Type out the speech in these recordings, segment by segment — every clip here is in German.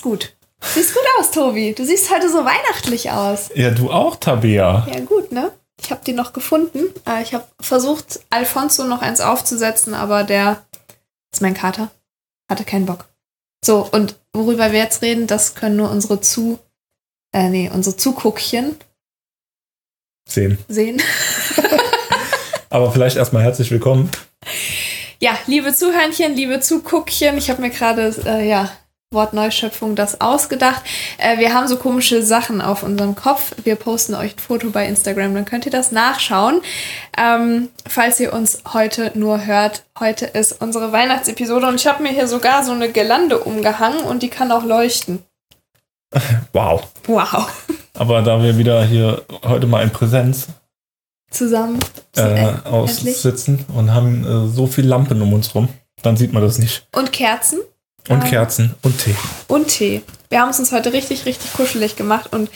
siehst gut. Siehst gut aus, Tobi. Du siehst heute so weihnachtlich aus. Ja, du auch, Tabea. Ja, gut, ne? Ich habe die noch gefunden. Äh, Ich habe versucht, Alfonso noch eins aufzusetzen, aber der ist mein Kater. Hatte keinen Bock. So, und worüber wir jetzt reden, das können nur unsere Zu... Äh, nee, unsere Zuguckchen Sehen. sehen. Aber vielleicht erstmal herzlich willkommen. Ja, liebe Zuhörnchen, liebe Zuguckchen, ich habe mir gerade, äh, ja, Wort Neuschöpfung das ausgedacht. Äh, wir haben so komische Sachen auf unserem Kopf. Wir posten euch ein Foto bei Instagram, dann könnt ihr das nachschauen. Ähm, falls ihr uns heute nur hört, heute ist unsere Weihnachtsepisode und ich habe mir hier sogar so eine Girlande umgehangen und die kann auch leuchten. Wow. Wow. Aber da wir wieder hier heute mal in Präsenz Zusammen. äh, Endlich. aussitzen und haben äh, so viel Lampen um uns rum, dann sieht man das nicht. Und Kerzen. Und Ah. Kerzen und Tee. und Tee. Wir haben es uns heute richtig, richtig kuschelig gemacht und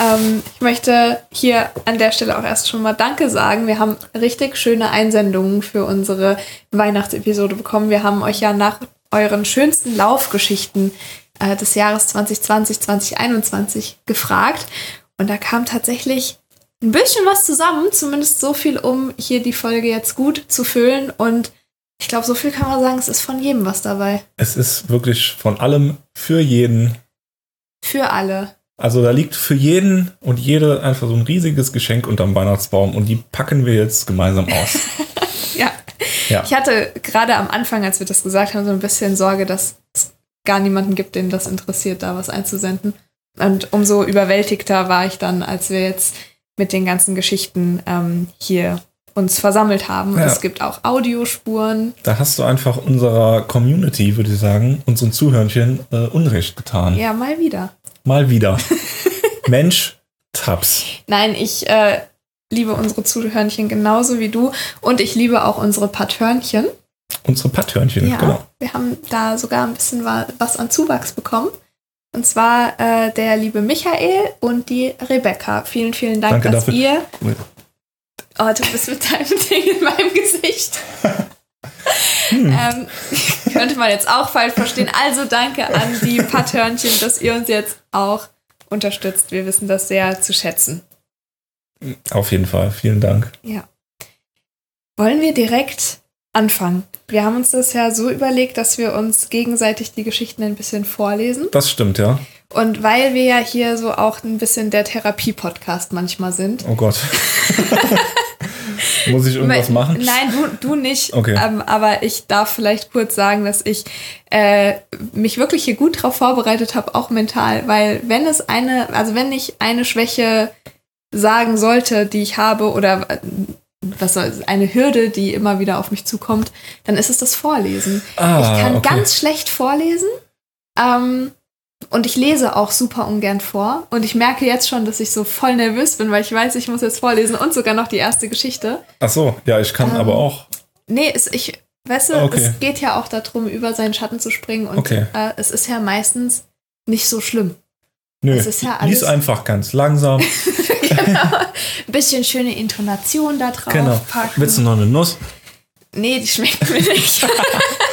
ähm, ich möchte hier an der Stelle auch erst schon mal Danke sagen. Wir haben richtig schöne Einsendungen für unsere Weihnachtsepisode bekommen. Wir haben euch ja nach euren schönsten Laufgeschichten äh, des Jahres 2020, 2021 gefragt und da kam tatsächlich ein bisschen was zusammen, zumindest so viel, um hier die Folge jetzt gut zu füllen und ich glaube, so viel kann man sagen, es ist von jedem was dabei. Es ist wirklich von allem für jeden. Für alle. Also da liegt für jeden und jede einfach so ein riesiges Geschenk unterm Weihnachtsbaum und die packen wir jetzt gemeinsam aus. Ja. Ja. Ich hatte gerade am Anfang, als wir das gesagt haben, so ein bisschen Sorge, dass es gar niemanden gibt, den das interessiert, da was einzusenden. Und umso überwältigter war ich dann, als wir jetzt mit den ganzen Geschichten ähm, hier uns versammelt haben. Ja. Es gibt auch Audiospuren. Da hast du einfach unserer Community, würde ich sagen, unseren Zuhörnchen äh, Unrecht getan. Ja, mal wieder. Mal wieder. Mensch, Taps. Nein, ich äh, liebe unsere Zuhörnchen genauso wie du. Und ich liebe auch unsere Patörnchen. Unsere Patthörnchen, Ja, genau. wir haben da sogar ein bisschen wa- was an Zuwachs bekommen. Und zwar äh, der liebe Michael und die Rebecca. Vielen, vielen Dank, Danke dass dafür. ihr. Oh, du bist mit deinem Ding in meinem Gesicht. Hm. ähm, könnte man jetzt auch falsch verstehen. Also danke an die Patörnchen, dass ihr uns jetzt auch unterstützt. Wir wissen das sehr zu schätzen. Auf jeden Fall, vielen Dank. Ja. Wollen wir direkt anfangen? Wir haben uns das ja so überlegt, dass wir uns gegenseitig die Geschichten ein bisschen vorlesen. Das stimmt, ja. Und weil wir ja hier so auch ein bisschen der Therapie-Podcast manchmal sind. Oh Gott. Muss ich irgendwas machen? Nein, du, du nicht. Okay. Ähm, aber ich darf vielleicht kurz sagen, dass ich äh, mich wirklich hier gut drauf vorbereitet habe, auch mental. Weil wenn es eine, also wenn ich eine Schwäche sagen sollte, die ich habe, oder äh, was soll, eine Hürde, die immer wieder auf mich zukommt, dann ist es das Vorlesen. Ah, ich kann okay. ganz schlecht vorlesen. Ähm, und ich lese auch super ungern vor. Und ich merke jetzt schon, dass ich so voll nervös bin, weil ich weiß, ich muss jetzt vorlesen und sogar noch die erste Geschichte. Ach so, ja, ich kann Ähm, aber auch. Nee, es, ich, weißt du, Okay. es geht ja auch darum, über seinen Schatten zu springen. Und Okay. äh, es ist ja meistens nicht so schlimm. Nö, es ist ja alles- lies einfach ganz langsam. genau. Ein bisschen schöne Intonation da drauf genau. packen. Willst du noch eine Nuss? Nee, die schmecken mir nicht.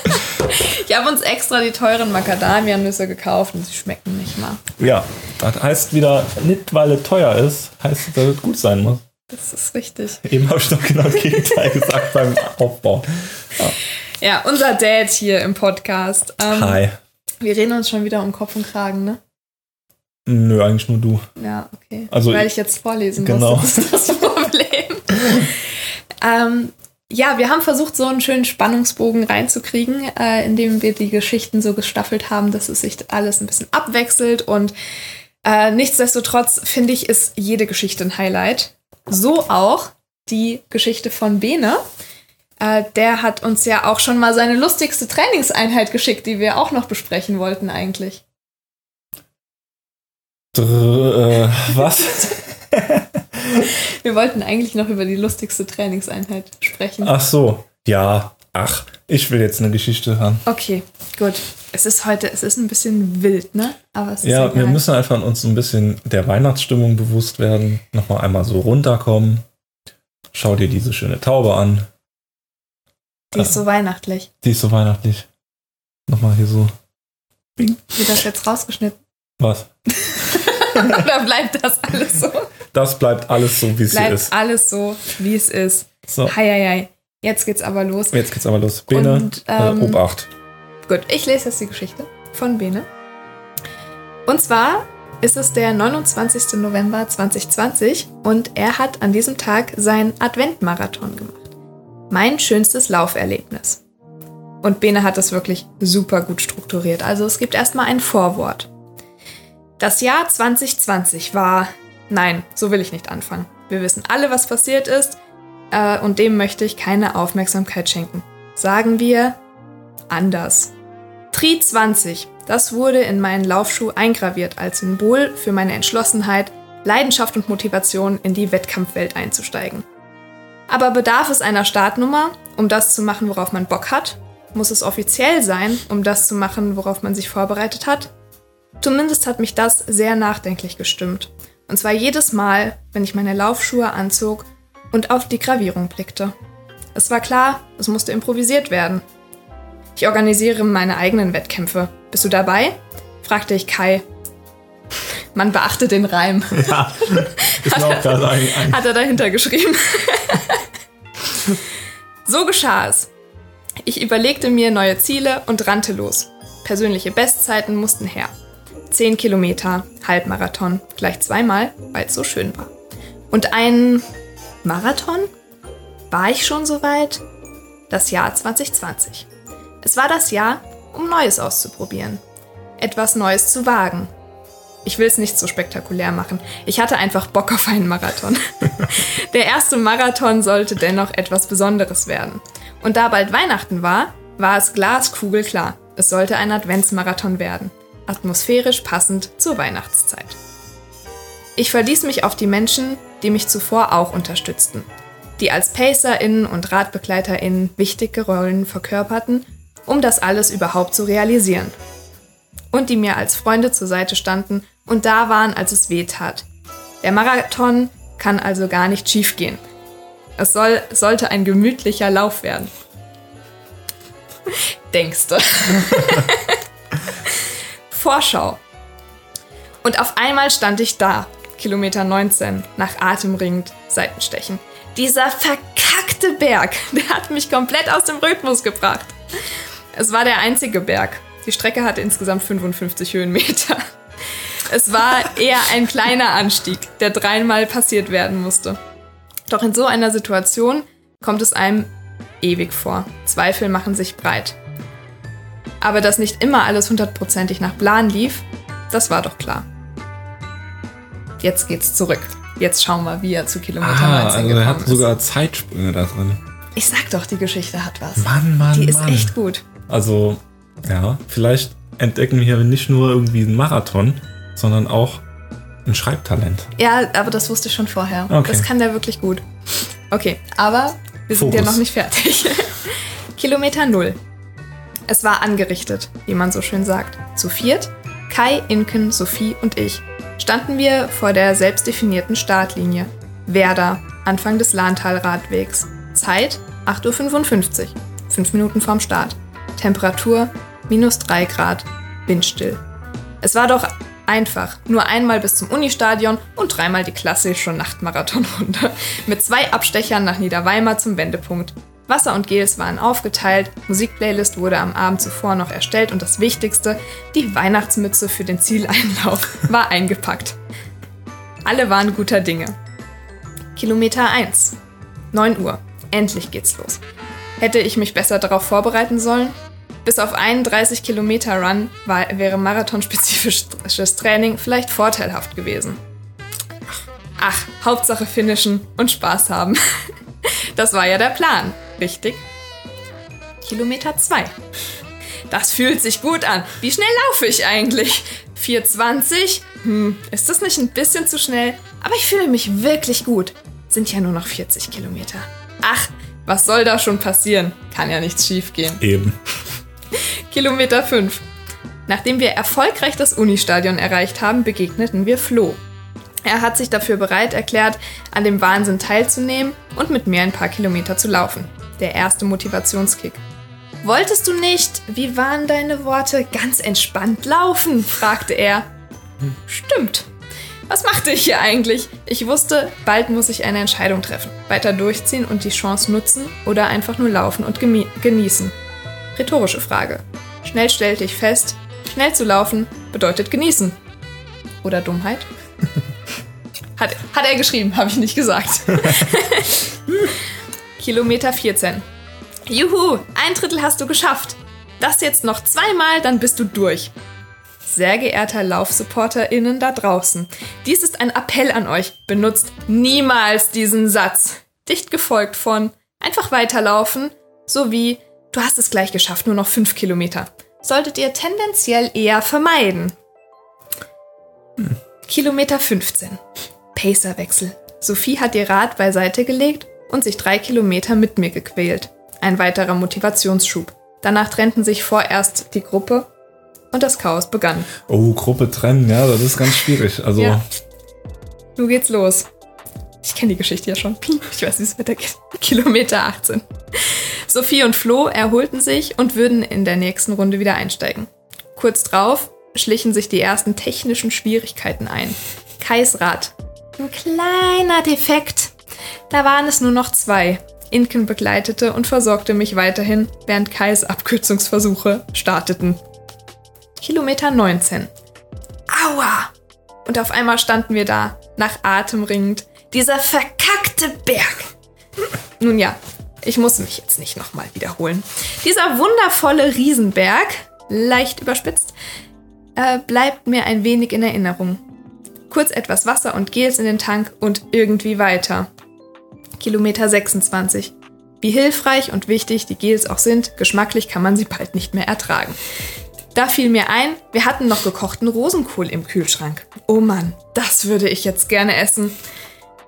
ich habe uns extra die teuren Macadamia-Nüsse gekauft und sie schmecken nicht mal. Ja, das heißt wieder, nicht weil es teuer ist, heißt, dass es gut sein muss. Das ist richtig. Eben habe ich doch genau das Gegenteil gesagt beim Aufbau. Ja, unser Dad hier im Podcast. Ähm, Hi. Wir reden uns schon wieder um Kopf und Kragen, ne? Nö, eigentlich nur du. Ja, okay. Also Weil ich- ich jetzt vorlesen Genau. muss, das ist das Problem. ähm, ja, wir haben versucht, so einen schönen Spannungsbogen reinzukriegen, äh, indem wir die Geschichten so gestaffelt haben, dass es sich alles ein bisschen abwechselt. Und äh, nichtsdestotrotz finde ich, ist jede Geschichte ein Highlight. So auch die Geschichte von Bene. Äh, der hat uns ja auch schon mal seine lustigste Trainingseinheit geschickt, die wir auch noch besprechen wollten eigentlich. Dr äh, was? Wir wollten eigentlich noch über die lustigste Trainingseinheit sprechen. Ach so, ja. Ach, ich will jetzt eine Geschichte hören. Okay, gut. Es ist heute, es ist ein bisschen wild, ne? Aber es ist Ja, egal. wir müssen einfach uns ein bisschen der Weihnachtsstimmung bewusst werden. Nochmal einmal so runterkommen. Schau dir diese schöne Taube an. Die ist so weihnachtlich. Die ist so weihnachtlich. Nochmal hier so Wird das jetzt rausgeschnitten? Was? Oder bleibt das alles so? Das bleibt alles so, wie es hier Bleibt ist. alles so, wie es ist. So, Heieiei. Jetzt geht's aber los. jetzt geht's aber los. Bene, Und, ähm, äh, Obacht. Gut, ich lese jetzt die Geschichte von Bene. Und zwar ist es der 29. November 2020 und er hat an diesem Tag seinen Adventmarathon gemacht. Mein schönstes Lauferlebnis. Und Bene hat es wirklich super gut strukturiert. Also es gibt erstmal ein Vorwort. Das Jahr 2020 war. Nein, so will ich nicht anfangen. Wir wissen alle, was passiert ist. Äh, und dem möchte ich keine Aufmerksamkeit schenken. Sagen wir anders. Tri 20, das wurde in meinen Laufschuh eingraviert als Symbol für meine Entschlossenheit, Leidenschaft und Motivation in die Wettkampfwelt einzusteigen. Aber bedarf es einer Startnummer, um das zu machen, worauf man Bock hat? Muss es offiziell sein, um das zu machen, worauf man sich vorbereitet hat? Zumindest hat mich das sehr nachdenklich gestimmt. Und zwar jedes Mal, wenn ich meine Laufschuhe anzog und auf die Gravierung blickte. Es war klar, es musste improvisiert werden. Ich organisiere meine eigenen Wettkämpfe. Bist du dabei? fragte ich Kai. Man beachte den Reim, Ja, ist mir auch gerade ein, ein hat er dahinter geschrieben. so geschah es. Ich überlegte mir neue Ziele und rannte los. Persönliche Bestzeiten mussten her. 10 Kilometer, Halbmarathon, gleich zweimal, weil es so schön war. Und ein Marathon? War ich schon so weit? Das Jahr 2020. Es war das Jahr, um Neues auszuprobieren. Etwas Neues zu wagen. Ich will es nicht so spektakulär machen. Ich hatte einfach Bock auf einen Marathon. Der erste Marathon sollte dennoch etwas Besonderes werden. Und da bald Weihnachten war, war es glaskugelklar. Es sollte ein Adventsmarathon werden. Atmosphärisch passend zur Weihnachtszeit. Ich verließ mich auf die Menschen, die mich zuvor auch unterstützten. Die als PacerInnen und RadbegleiterInnen wichtige Rollen verkörperten, um das alles überhaupt zu realisieren. Und die mir als Freunde zur Seite standen und da waren, als es weh tat. Der Marathon kann also gar nicht schiefgehen. Es soll, sollte ein gemütlicher Lauf werden. Denkste. Vorschau. Und auf einmal stand ich da, Kilometer 19, nach atemringend Seitenstechen. Dieser verkackte Berg, der hat mich komplett aus dem Rhythmus gebracht. Es war der einzige Berg. Die Strecke hatte insgesamt 55 Höhenmeter. Es war eher ein kleiner Anstieg, der dreimal passiert werden musste. Doch in so einer Situation kommt es einem ewig vor. Zweifel machen sich breit. Aber dass nicht immer alles hundertprozentig nach Plan lief, das war doch klar. Jetzt geht's zurück. Jetzt schauen wir, wie er zu Kilometer Ah, 19 also er hat ist. sogar Zeitsprünge da drin. Ich sag doch, die Geschichte hat was. Mann, Mann, die ist Mann. echt gut. Also, ja, vielleicht entdecken wir hier nicht nur irgendwie einen Marathon, sondern auch ein Schreibtalent. Ja, aber das wusste ich schon vorher. Okay. Das kann der wirklich gut. Okay, aber wir sind ja Fokus. noch nicht fertig. Kilometer Null. Es war angerichtet, wie man so schön sagt. Zu viert, Kai, Inken, Sophie und ich, standen wir vor der selbstdefinierten Startlinie. Werder, Anfang des Lahntalradwegs. Zeit 8.55 Uhr, fünf Minuten vorm Start. Temperatur minus 3 Grad, windstill. Es war doch einfach. Nur einmal bis zum Unistadion und dreimal die klassische Nachtmarathonrunde. Mit zwei Abstechern nach Niederweimar zum Wendepunkt. Wasser und Gels waren aufgeteilt, Musikplaylist wurde am Abend zuvor noch erstellt und das Wichtigste, die Weihnachtsmütze für den Zieleinlauf war eingepackt. Alle waren guter Dinge. Kilometer 1. 9 Uhr. Endlich geht's los. Hätte ich mich besser darauf vorbereiten sollen? Bis auf einen 30 Kilometer Run war, wäre marathonspezifisches Training vielleicht vorteilhaft gewesen. Ach, Hauptsache finishen und Spaß haben. Das war ja der Plan, richtig? Kilometer 2. Das fühlt sich gut an. Wie schnell laufe ich eigentlich? 420? Hm, ist das nicht ein bisschen zu schnell? Aber ich fühle mich wirklich gut. Sind ja nur noch 40 Kilometer. Ach, was soll da schon passieren? Kann ja nichts schiefgehen. Eben. Kilometer 5. Nachdem wir erfolgreich das Unistadion erreicht haben, begegneten wir Flo. Er hat sich dafür bereit erklärt, an dem Wahnsinn teilzunehmen und mit mir ein paar Kilometer zu laufen. Der erste Motivationskick. Wolltest du nicht, wie waren deine Worte, ganz entspannt laufen? fragte er. Stimmt. Was machte ich hier eigentlich? Ich wusste, bald muss ich eine Entscheidung treffen. Weiter durchziehen und die Chance nutzen oder einfach nur laufen und genießen. Rhetorische Frage. Schnell stellte ich fest, schnell zu laufen bedeutet genießen. Oder Dummheit? Hat, hat er geschrieben, habe ich nicht gesagt. Kilometer 14. Juhu, ein Drittel hast du geschafft. Das jetzt noch zweimal, dann bist du durch. Sehr geehrter LaufsupporterInnen da draußen, dies ist ein Appell an euch. Benutzt niemals diesen Satz. Dicht gefolgt von einfach weiterlaufen, sowie du hast es gleich geschafft, nur noch 5 Kilometer. Solltet ihr tendenziell eher vermeiden. Hm. Kilometer 15. Pacerwechsel. Sophie hat ihr Rad beiseite gelegt und sich drei Kilometer mit mir gequält. Ein weiterer Motivationsschub. Danach trennten sich vorerst die Gruppe und das Chaos begann. Oh, Gruppe trennen, ja, das ist ganz schwierig. Also. Ja. Nun geht's los. Ich kenne die Geschichte ja schon. Ich weiß, wie es weitergeht. Kilometer 18. Sophie und Flo erholten sich und würden in der nächsten Runde wieder einsteigen. Kurz drauf schlichen sich die ersten technischen Schwierigkeiten ein. Kais Rad. Ein kleiner Defekt. Da waren es nur noch zwei. Inken begleitete und versorgte mich weiterhin, während Kais Abkürzungsversuche starteten. Kilometer 19. Aua! Und auf einmal standen wir da, nach Atem ringend. Dieser verkackte Berg. Nun ja, ich muss mich jetzt nicht nochmal wiederholen. Dieser wundervolle Riesenberg, leicht überspitzt, äh, bleibt mir ein wenig in Erinnerung. Kurz etwas Wasser und Gels in den Tank und irgendwie weiter. Kilometer 26. Wie hilfreich und wichtig die Gels auch sind, geschmacklich kann man sie bald nicht mehr ertragen. Da fiel mir ein, wir hatten noch gekochten Rosenkohl im Kühlschrank. Oh Mann, das würde ich jetzt gerne essen.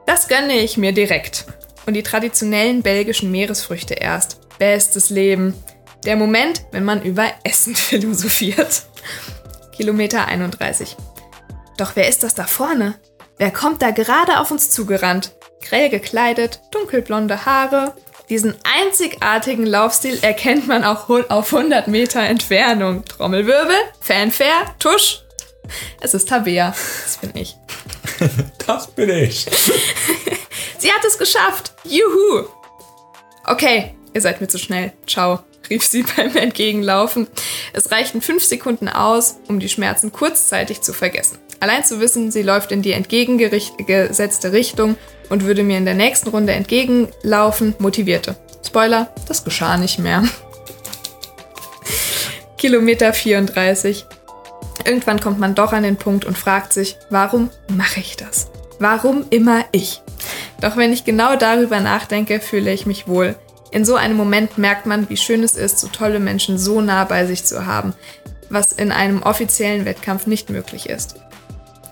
Das gönne ich mir direkt. Und die traditionellen belgischen Meeresfrüchte erst. Bestes Leben. Der Moment, wenn man über Essen philosophiert. Kilometer 31. Doch wer ist das da vorne? Wer kommt da gerade auf uns zugerannt? Grell gekleidet, dunkelblonde Haare. Diesen einzigartigen Laufstil erkennt man auch auf 100 Meter Entfernung. Trommelwirbel, Fanfare, Tusch. Es ist Tabea. Das bin ich. das bin ich. Sie hat es geschafft. Juhu. Okay, ihr seid mir zu schnell. Ciao rief sie beim Entgegenlaufen. Es reichten fünf Sekunden aus, um die Schmerzen kurzzeitig zu vergessen. Allein zu wissen, sie läuft in die entgegengesetzte Richtung und würde mir in der nächsten Runde entgegenlaufen, motivierte. Spoiler, das geschah nicht mehr. Kilometer 34. Irgendwann kommt man doch an den Punkt und fragt sich, warum mache ich das? Warum immer ich? Doch wenn ich genau darüber nachdenke, fühle ich mich wohl. In so einem Moment merkt man, wie schön es ist, so tolle Menschen so nah bei sich zu haben, was in einem offiziellen Wettkampf nicht möglich ist.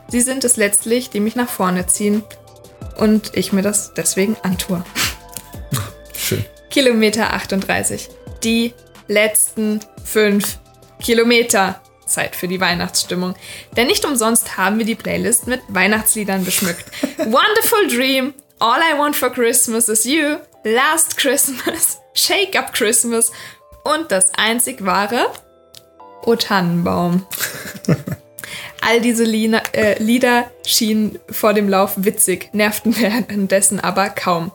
Sie sind es letztlich, die mich nach vorne ziehen und ich mir das deswegen antue. Schön. Kilometer 38. Die letzten fünf Kilometer. Zeit für die Weihnachtsstimmung. Denn nicht umsonst haben wir die Playlist mit Weihnachtsliedern beschmückt. Wonderful Dream, All I Want for Christmas is You, Last Christmas, Shake Up Christmas und das einzig wahre O Tannenbaum. All diese Lieder, äh, Lieder schienen vor dem Lauf witzig, nervten währenddessen aber kaum.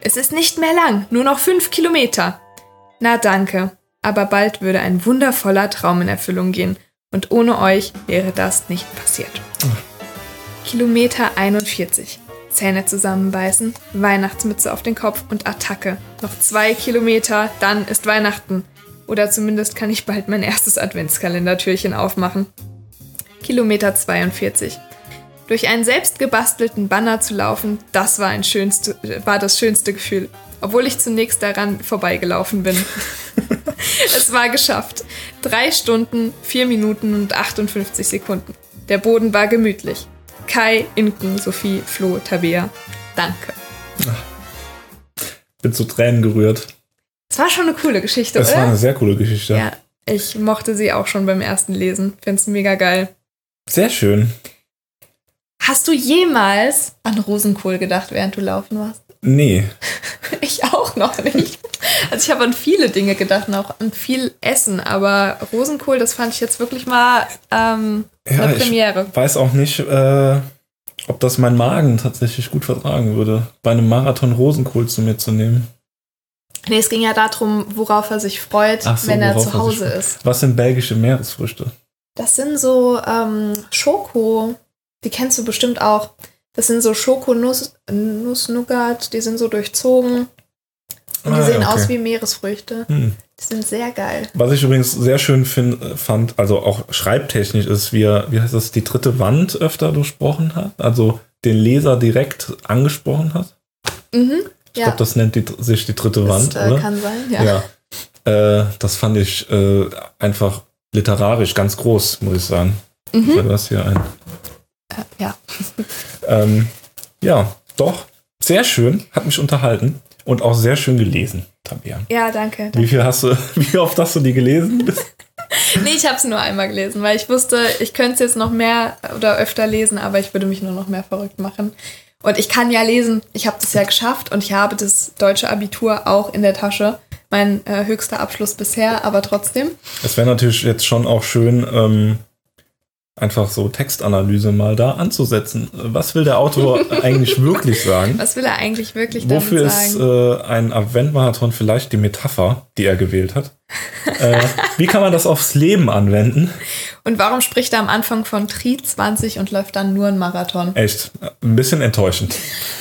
Es ist nicht mehr lang, nur noch fünf Kilometer. Na danke, aber bald würde ein wundervoller Traum in Erfüllung gehen und ohne euch wäre das nicht passiert. Oh. Kilometer 41. Zähne zusammenbeißen, Weihnachtsmütze auf den Kopf und Attacke. Noch zwei Kilometer, dann ist Weihnachten. Oder zumindest kann ich bald mein erstes Adventskalendertürchen aufmachen. Kilometer 42. Durch einen selbst gebastelten Banner zu laufen, das war, ein schönste, war das schönste Gefühl. Obwohl ich zunächst daran vorbeigelaufen bin. es war geschafft. Drei Stunden, vier Minuten und 58 Sekunden. Der Boden war gemütlich. Kai, Inken, Sophie, Flo, Tabea. Danke. Bin zu Tränen gerührt. Es war schon eine coole Geschichte, das oder? Es war eine sehr coole Geschichte. Ja, ich mochte sie auch schon beim ersten Lesen. Find's mega geil. Sehr schön. Hast du jemals an Rosenkohl gedacht, während du laufen warst? Nee. ich auch noch nicht. Also ich habe an viele Dinge gedacht und auch an viel Essen, aber Rosenkohl, das fand ich jetzt wirklich mal ähm, Ja, eine ich Premiere. weiß auch nicht, äh, ob das mein Magen tatsächlich gut vertragen würde, bei einem Marathon Rosenkohl zu mir zu nehmen. Nee, es ging ja darum, worauf er sich freut, so, wenn er zu Hause ist. Was sind belgische Meeresfrüchte? Das sind so ähm, Schoko, die kennst du bestimmt auch. Das sind so Schokonuss, Nuss-Nougat, die sind so durchzogen. Und die Ah, sehen ja, okay. aus wie Meeresfrüchte. Hm. Die sind sehr geil. Was ich übrigens sehr schön find, fand, also auch schreibtechnisch, ist, wie, er, wie heißt das, die dritte Wand öfter durchbrochen hat, also den Leser direkt angesprochen hat. Mhm. Ich Ja, glaube, das nennt die, sich die dritte Wand, das äh, oder? kann sein. Ja. Ja. Äh, das fand ich äh, einfach literarisch ganz groß, muss ich sagen. Mhm. Du hast hier ein. Äh, ja. Ähm, ja, doch. Sehr schön, hat mich unterhalten und auch sehr schön gelesen, Tabea. ja, danke. Wie viel hast du, wie oft hast du die gelesen? Nee, ich habe es nur einmal gelesen, weil ich wusste, ich könnte es jetzt noch mehr oder öfter lesen, aber ich würde mich nur noch mehr verrückt machen. Und ich kann ja lesen. Ich habe das ja geschafft und ich habe das deutsche Abitur auch in der Tasche. Mein äh, höchster Abschluss bisher, aber trotzdem. Es wäre natürlich jetzt schon auch schön, ähm, einfach so Textanalyse mal da anzusetzen. Was will der Autor eigentlich wirklich sagen? Was will er eigentlich wirklich Wofür damit ist sagen? äh, ein Adventmarathon vielleicht die Metapher, die er gewählt hat? äh, wie kann man das aufs Leben anwenden? Und warum spricht er am Anfang von Tri 20 und läuft dann nur ein Marathon? Echt, ein bisschen enttäuschend.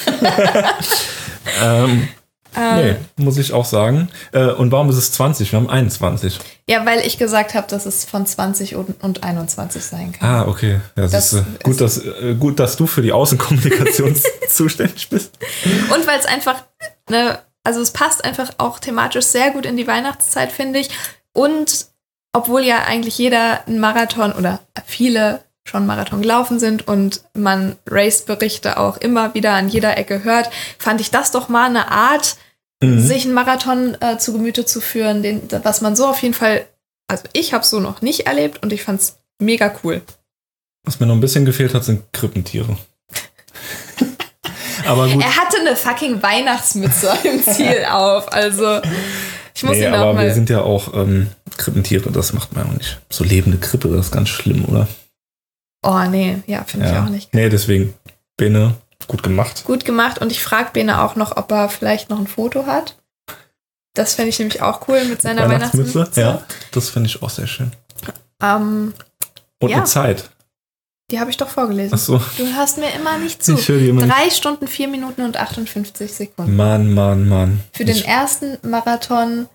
ähm, nee, muss ich auch sagen. Äh, und warum ist es 20? Wir haben 21. Ja, weil ich gesagt habe, dass es von 20 und, und 21 sein kann. Ah, okay. Ja, Das siehste, gut, ist- dass, äh, gut, dass du für die Außenkommunikation zuständig bist. Und weil es einfach, ne, also es passt einfach auch thematisch sehr gut in die Weihnachtszeit, finde ich. Und obwohl ja eigentlich jeder einen Marathon oder viele schon Marathon gelaufen sind und man Race-Berichte auch immer wieder an jeder Ecke hört, fand ich das doch mal eine Art, Mhm. sich einen Marathon äh, zu Gemüte zu führen, den, was man so auf jeden Fall, also ich habe so noch nicht erlebt und ich fand es mega cool. Was mir noch ein bisschen gefehlt hat, sind Krippentiere. Aber gut. Er hatte eine fucking Weihnachtsmütze im Ziel auf, also ich muss Nee, ihn aber mal. wir sind ja auch ähm, Krippentiere, das macht man auch nicht. So lebende Krippe, das ist ganz schlimm, oder? Oh nee, ja, finde ich auch nicht. Nee, deswegen, Bene, gut gemacht. Gut gemacht und ich frage Bene auch noch, ob er vielleicht noch ein Foto hat. Das fände ich nämlich auch cool mit seiner Weihnachtsmütze. Ja, das finde ich auch sehr schön. Ähm, Und Ja. eine Zeit. die habe ich doch vorgelesen. Achso, Du hörst mir immer nicht zu. ich höre immer nicht. Drei Stunden, vier Minuten und 58 Sekunden. Mann, Mann, Mann. Für den ich, ersten Marathon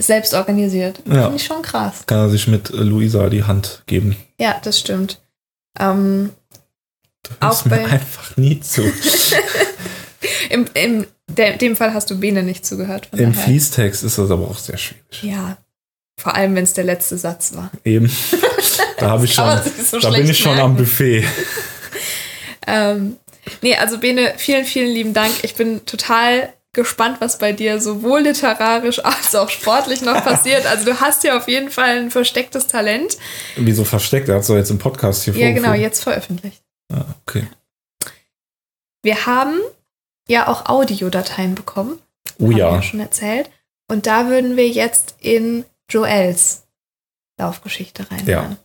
selbst organisiert. Ja. Finde ich schon krass. kann er sich mit Luisa die Hand geben. Ja, das stimmt. Ähm, Du Auch hörst mir bei- einfach nie zu. Im, im der, dem Fall hast du Bene nicht zugehört. Im daher. Fließtext ist das aber auch sehr schwierig. Ja. Vor allem, wenn es der letzte Satz war. Eben. Da habe ich schon, so da bin ich schon merken. am Buffet. Ähm, nee, also Bene, vielen, vielen lieben Dank. Ich bin total gespannt, was bei dir sowohl literarisch als auch sportlich noch passiert. Also du hast ja auf jeden Fall ein verstecktes Talent. Wieso versteckt? Er hat es doch jetzt im Podcast hier Ja, genau, jetzt veröffentlicht. Ah, okay. Wir haben ja auch Audiodateien bekommen. Oh haben wir ja. ja schon erzählt. Und da würden wir jetzt in Joels Laufgeschichte reinhören.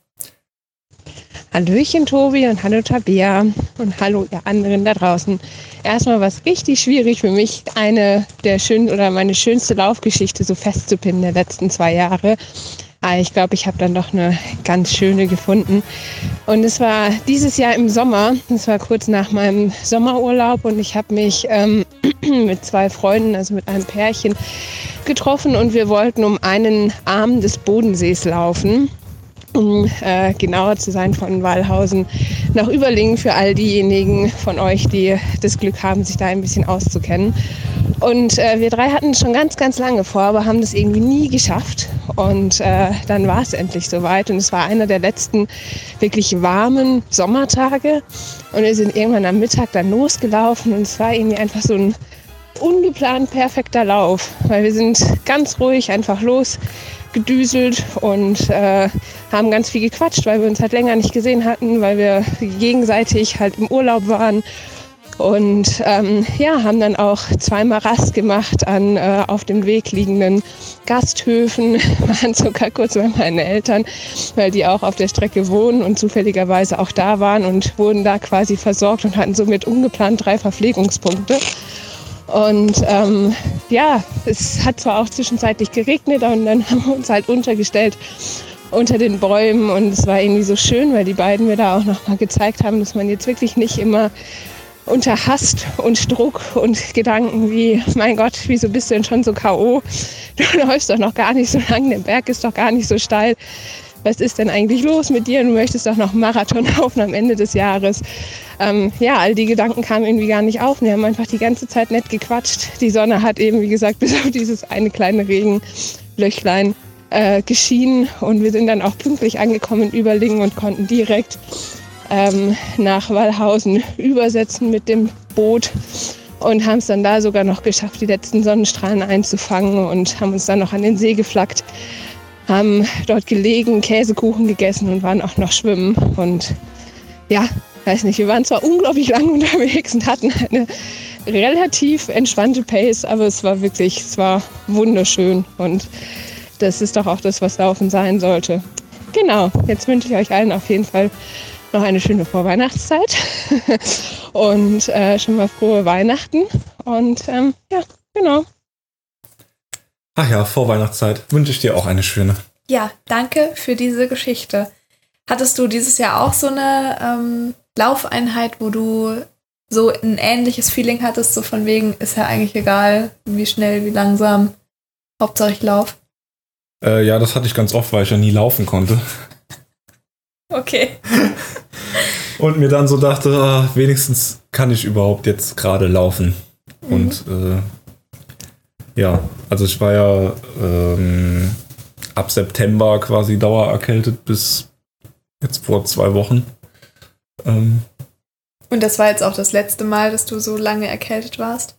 Hallöchen Tobi und hallo Tabea und hallo ihr anderen da draußen. Erstmal war es richtig schwierig für mich, eine der schönen oder meine schönste Laufgeschichte so festzupinnen der letzten zwei Jahre. Aber ich glaube, ich habe dann doch eine ganz schöne gefunden. Und es war dieses Jahr im Sommer, es war kurz nach meinem Sommerurlaub und ich habe mich ähm, mit zwei Freunden, also mit einem Pärchen, getroffen und wir wollten um einen Arm des Bodensees laufen um äh, genauer zu sein, von Wallhausen nach Überlingen für all diejenigen von euch, die das Glück haben, sich da ein bisschen auszukennen. Und äh, wir drei hatten es schon ganz, ganz lange vor, aber haben das irgendwie nie geschafft. Und äh, dann war es endlich soweit. Und es war einer der letzten wirklich warmen Sommertage. Und wir sind irgendwann am Mittag dann losgelaufen und es war irgendwie einfach so ein ungeplant perfekter Lauf, weil wir sind ganz ruhig einfach losgedüselt und äh, haben ganz viel gequatscht, weil wir uns halt länger nicht gesehen hatten, weil wir gegenseitig halt im Urlaub waren Und ähm, ja, haben dann auch zweimal Rast gemacht an äh, auf dem Weg liegenden Gasthöfen, waren sogar kurz bei meinen Eltern, weil die auch auf der Strecke wohnen und zufälligerweise auch da waren und wurden da quasi versorgt und hatten somit ungeplant drei Verpflegungspunkte. Und ähm, ja, es hat zwar auch zwischenzeitlich geregnet und dann haben wir uns halt untergestellt unter den Bäumen und es war irgendwie so schön, weil die beiden mir da auch nochmal gezeigt haben, dass man jetzt wirklich nicht immer unter Hast und Druck und Gedanken wie, mein Gott, wieso bist du denn schon so K.O.? Du läufst doch noch gar nicht so lang, der Berg ist doch gar nicht so steil. Was ist denn eigentlich los mit dir? Du möchtest doch noch einen Marathon laufen am Ende des Jahres. Ähm, ja, all die Gedanken kamen irgendwie gar nicht auf. Wir haben einfach die ganze Zeit nett gequatscht. Die Sonne hat eben, wie gesagt, bis auf dieses eine kleine Regenlöchlein äh, geschienen und wir sind dann auch pünktlich angekommen in Überlingen und konnten direkt ähm, nach Wallhausen übersetzen mit dem Boot und haben es dann da sogar noch geschafft, die letzten Sonnenstrahlen einzufangen und haben uns dann noch an den See geflackt, haben dort gelegen, Käsekuchen gegessen und waren auch noch schwimmen und ja, weiß nicht, wir waren zwar unglaublich lang unterwegs und hatten eine relativ entspannte Pace, aber es war wirklich, es war wunderschön und das ist doch auch das, was Laufen sein sollte. Genau, jetzt wünsche ich euch allen auf jeden Fall noch eine schöne Vorweihnachtszeit und äh, schon mal frohe Weihnachten. Und ähm, ja, genau. Ach ja, Vorweihnachtszeit wünsche ich dir auch eine schöne. Ja, danke für diese Geschichte. Hattest du dieses Jahr auch so eine ähm, Laufeinheit, wo du so ein ähnliches Feeling hattest, so von wegen, ist ja eigentlich egal, wie schnell, wie langsam, Hauptsache ich lauf? Äh, ja, das hatte ich ganz oft, weil ich ja nie laufen konnte. Okay. Und mir dann so dachte, ah, wenigstens kann ich überhaupt jetzt gerade laufen. Mhm. Und äh, ja, also ich war ja ähm, ab September quasi dauererkältet bis jetzt vor zwei Wochen. Ähm, Und das war jetzt auch das letzte Mal, dass du so lange erkältet warst?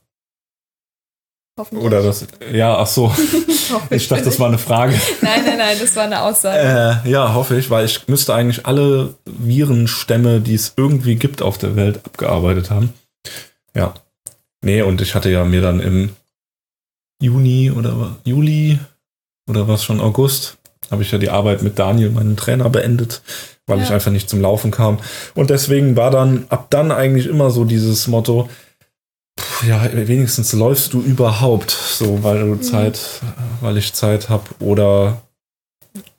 Hoffentlich. Oder das, ja, ach so. ich dachte, das war eine Frage. Nein, nein, nein, das war eine Aussage. Äh, ja, hoffe ich, weil ich müsste eigentlich alle Virenstämme, die es irgendwie gibt auf der Welt, abgearbeitet haben. Ja. Nee, und ich hatte ja mir dann im Juni oder Juli oder was schon August, habe ich ja die Arbeit mit Daniel, meinem Trainer, beendet, weil ja. ich einfach nicht zum Laufen kam. Und deswegen war dann ab dann eigentlich immer so dieses Motto, ja, wenigstens läufst du überhaupt so, weil du mhm. Zeit, weil ich Zeit habe oder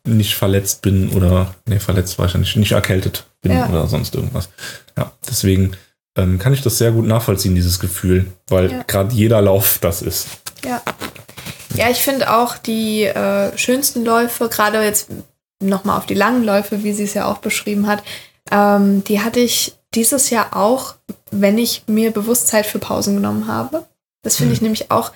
nicht verletzt bin oder, nee, verletzt war ich ja nicht, nicht erkältet bin ja. oder sonst irgendwas. Ja, deswegen ähm, kann ich das sehr gut nachvollziehen, dieses Gefühl, weil ja. gerade jeder Lauf das ist. Ja. Ja, ich finde auch die äh, schönsten Läufe, gerade jetzt nochmal auf die langen Läufe, wie sie es ja auch beschrieben hat, ähm, die hatte ich dieses Jahr auch, wenn ich mir bewusst Zeit für Pausen genommen habe. Das finde mhm. ich nämlich auch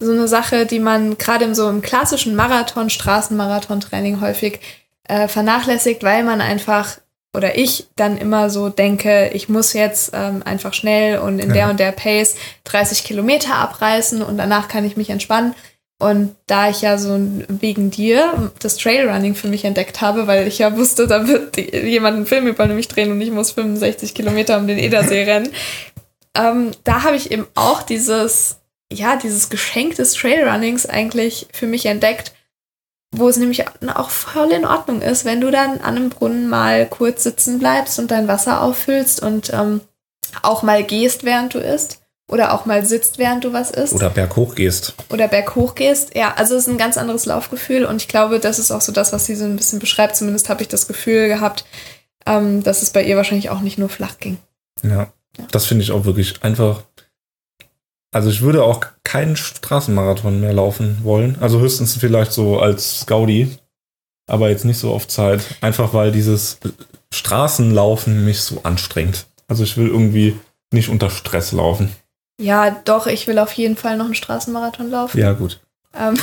so eine Sache, die man gerade im so im klassischen Marathon, Straßenmarathon-Training häufig äh, vernachlässigt, weil man einfach oder ich dann immer so denke, ich muss jetzt ähm, einfach schnell und in ja. der und der Pace 30 Kilometer abreißen und danach kann ich mich entspannen. Und da ich ja so wegen dir das Trailrunning für mich entdeckt habe, weil ich ja wusste, da wird jemand einen Film über mich drehen und ich muss 65 Kilometer um den Edersee rennen, ähm, da habe ich eben auch dieses, ja, dieses Geschenk des Trailrunnings eigentlich für mich entdeckt, wo es nämlich auch voll in Ordnung ist, wenn du dann an einem Brunnen mal kurz sitzen bleibst und dein Wasser auffüllst und ähm, auch mal gehst, während du isst. Oder auch mal sitzt, während du was isst. Oder berghoch gehst. Oder berghoch gehst. Ja, also es ist ein ganz anderes Laufgefühl und ich glaube, das ist auch so das, was sie so ein bisschen beschreibt. Zumindest habe ich das Gefühl gehabt, ähm, dass es bei ihr wahrscheinlich auch nicht nur flach ging. Ja, ja. das finde ich auch wirklich einfach. Also ich würde auch keinen Straßenmarathon mehr laufen wollen. Also höchstens vielleicht so als Gaudi, aber jetzt nicht so auf Zeit. Einfach weil dieses Straßenlaufen mich so anstrengt. Also ich will irgendwie nicht unter Stress laufen. Ja, doch, ich will auf jeden Fall noch einen Straßenmarathon laufen. Ja, gut. Ähm,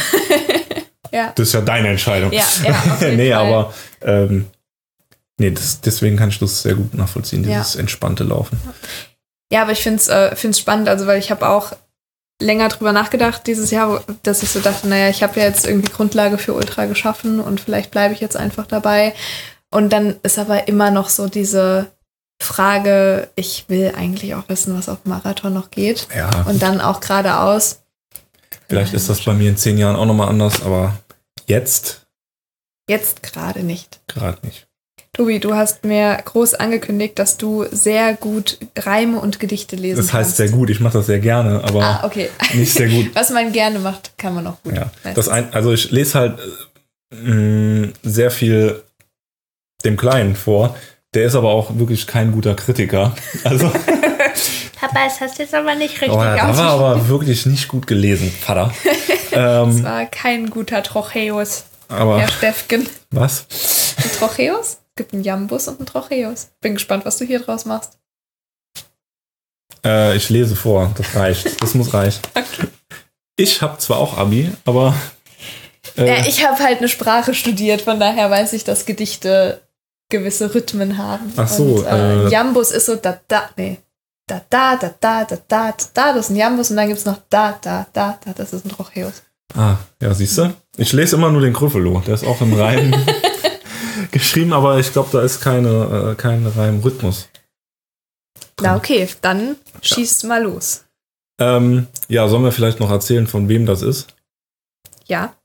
ja. Das ist ja deine Entscheidung. Ja, ja nee, Fall. aber ähm, nee, das, deswegen kann ich das sehr gut nachvollziehen, dieses ja. entspannte Laufen. Ja, aber ich finde es äh, spannend, also weil ich habe auch länger drüber nachgedacht dieses Jahr, dass ich so dachte, naja, ich habe ja jetzt irgendwie Grundlage für Ultra geschaffen und vielleicht bleibe ich jetzt einfach dabei. Und dann ist aber immer noch so diese Frage, ich will eigentlich auch wissen, was auf dem Marathon noch geht. Ja, Und dann auch geradeaus. vielleicht ist das bei mir in zehn Jahren auch nochmal anders, aber jetzt Jetzt gerade nicht. gerade nicht. Tobi, du hast mir groß angekündigt, dass du sehr gut Reime und Gedichte lesen Das heißt kannst. sehr gut, ich mache das sehr gerne, aber Ah, okay. nicht sehr gut. Was man gerne macht, kann man auch gut. Ja, das ein, also ich lese halt äh, mh, sehr viel dem Kleinen vor. Der ist aber auch wirklich kein guter Kritiker. Also, Papa, das hast du jetzt aber nicht richtig oh, ja, da war aber wirklich nicht gut gelesen, Vater. Das ähm, war kein guter Trocheus, aber Herr Steffgen. was? Ein Trocheus? Es gibt einen Jambus und einen Trocheus. Bin gespannt, was du hier draus machst. Äh, ich lese vor, das reicht. Das muss reichen. Ich habe zwar auch Abi, aber äh, Ja, ich habe halt eine Sprache studiert, von daher weiß ich, dass Gedichte gewisse Rhythmen haben. Ach so, Und, äh, äh, Jambus ist so da da, nee. Da da, da da, da da, da da, das ist ein Jambus und dann gibt es noch da, da, da, da, das ist ein Trocheus. ah, ja, siehst du? Ich lese immer nur den Gryffalo. Der ist auch im Reim geschrieben, aber ich glaube, da ist keine, äh, kein Reimrhythmus. Na okay, dann schießt mal los. Ähm, ja, sollen wir vielleicht noch erzählen, von wem das ist? Ja?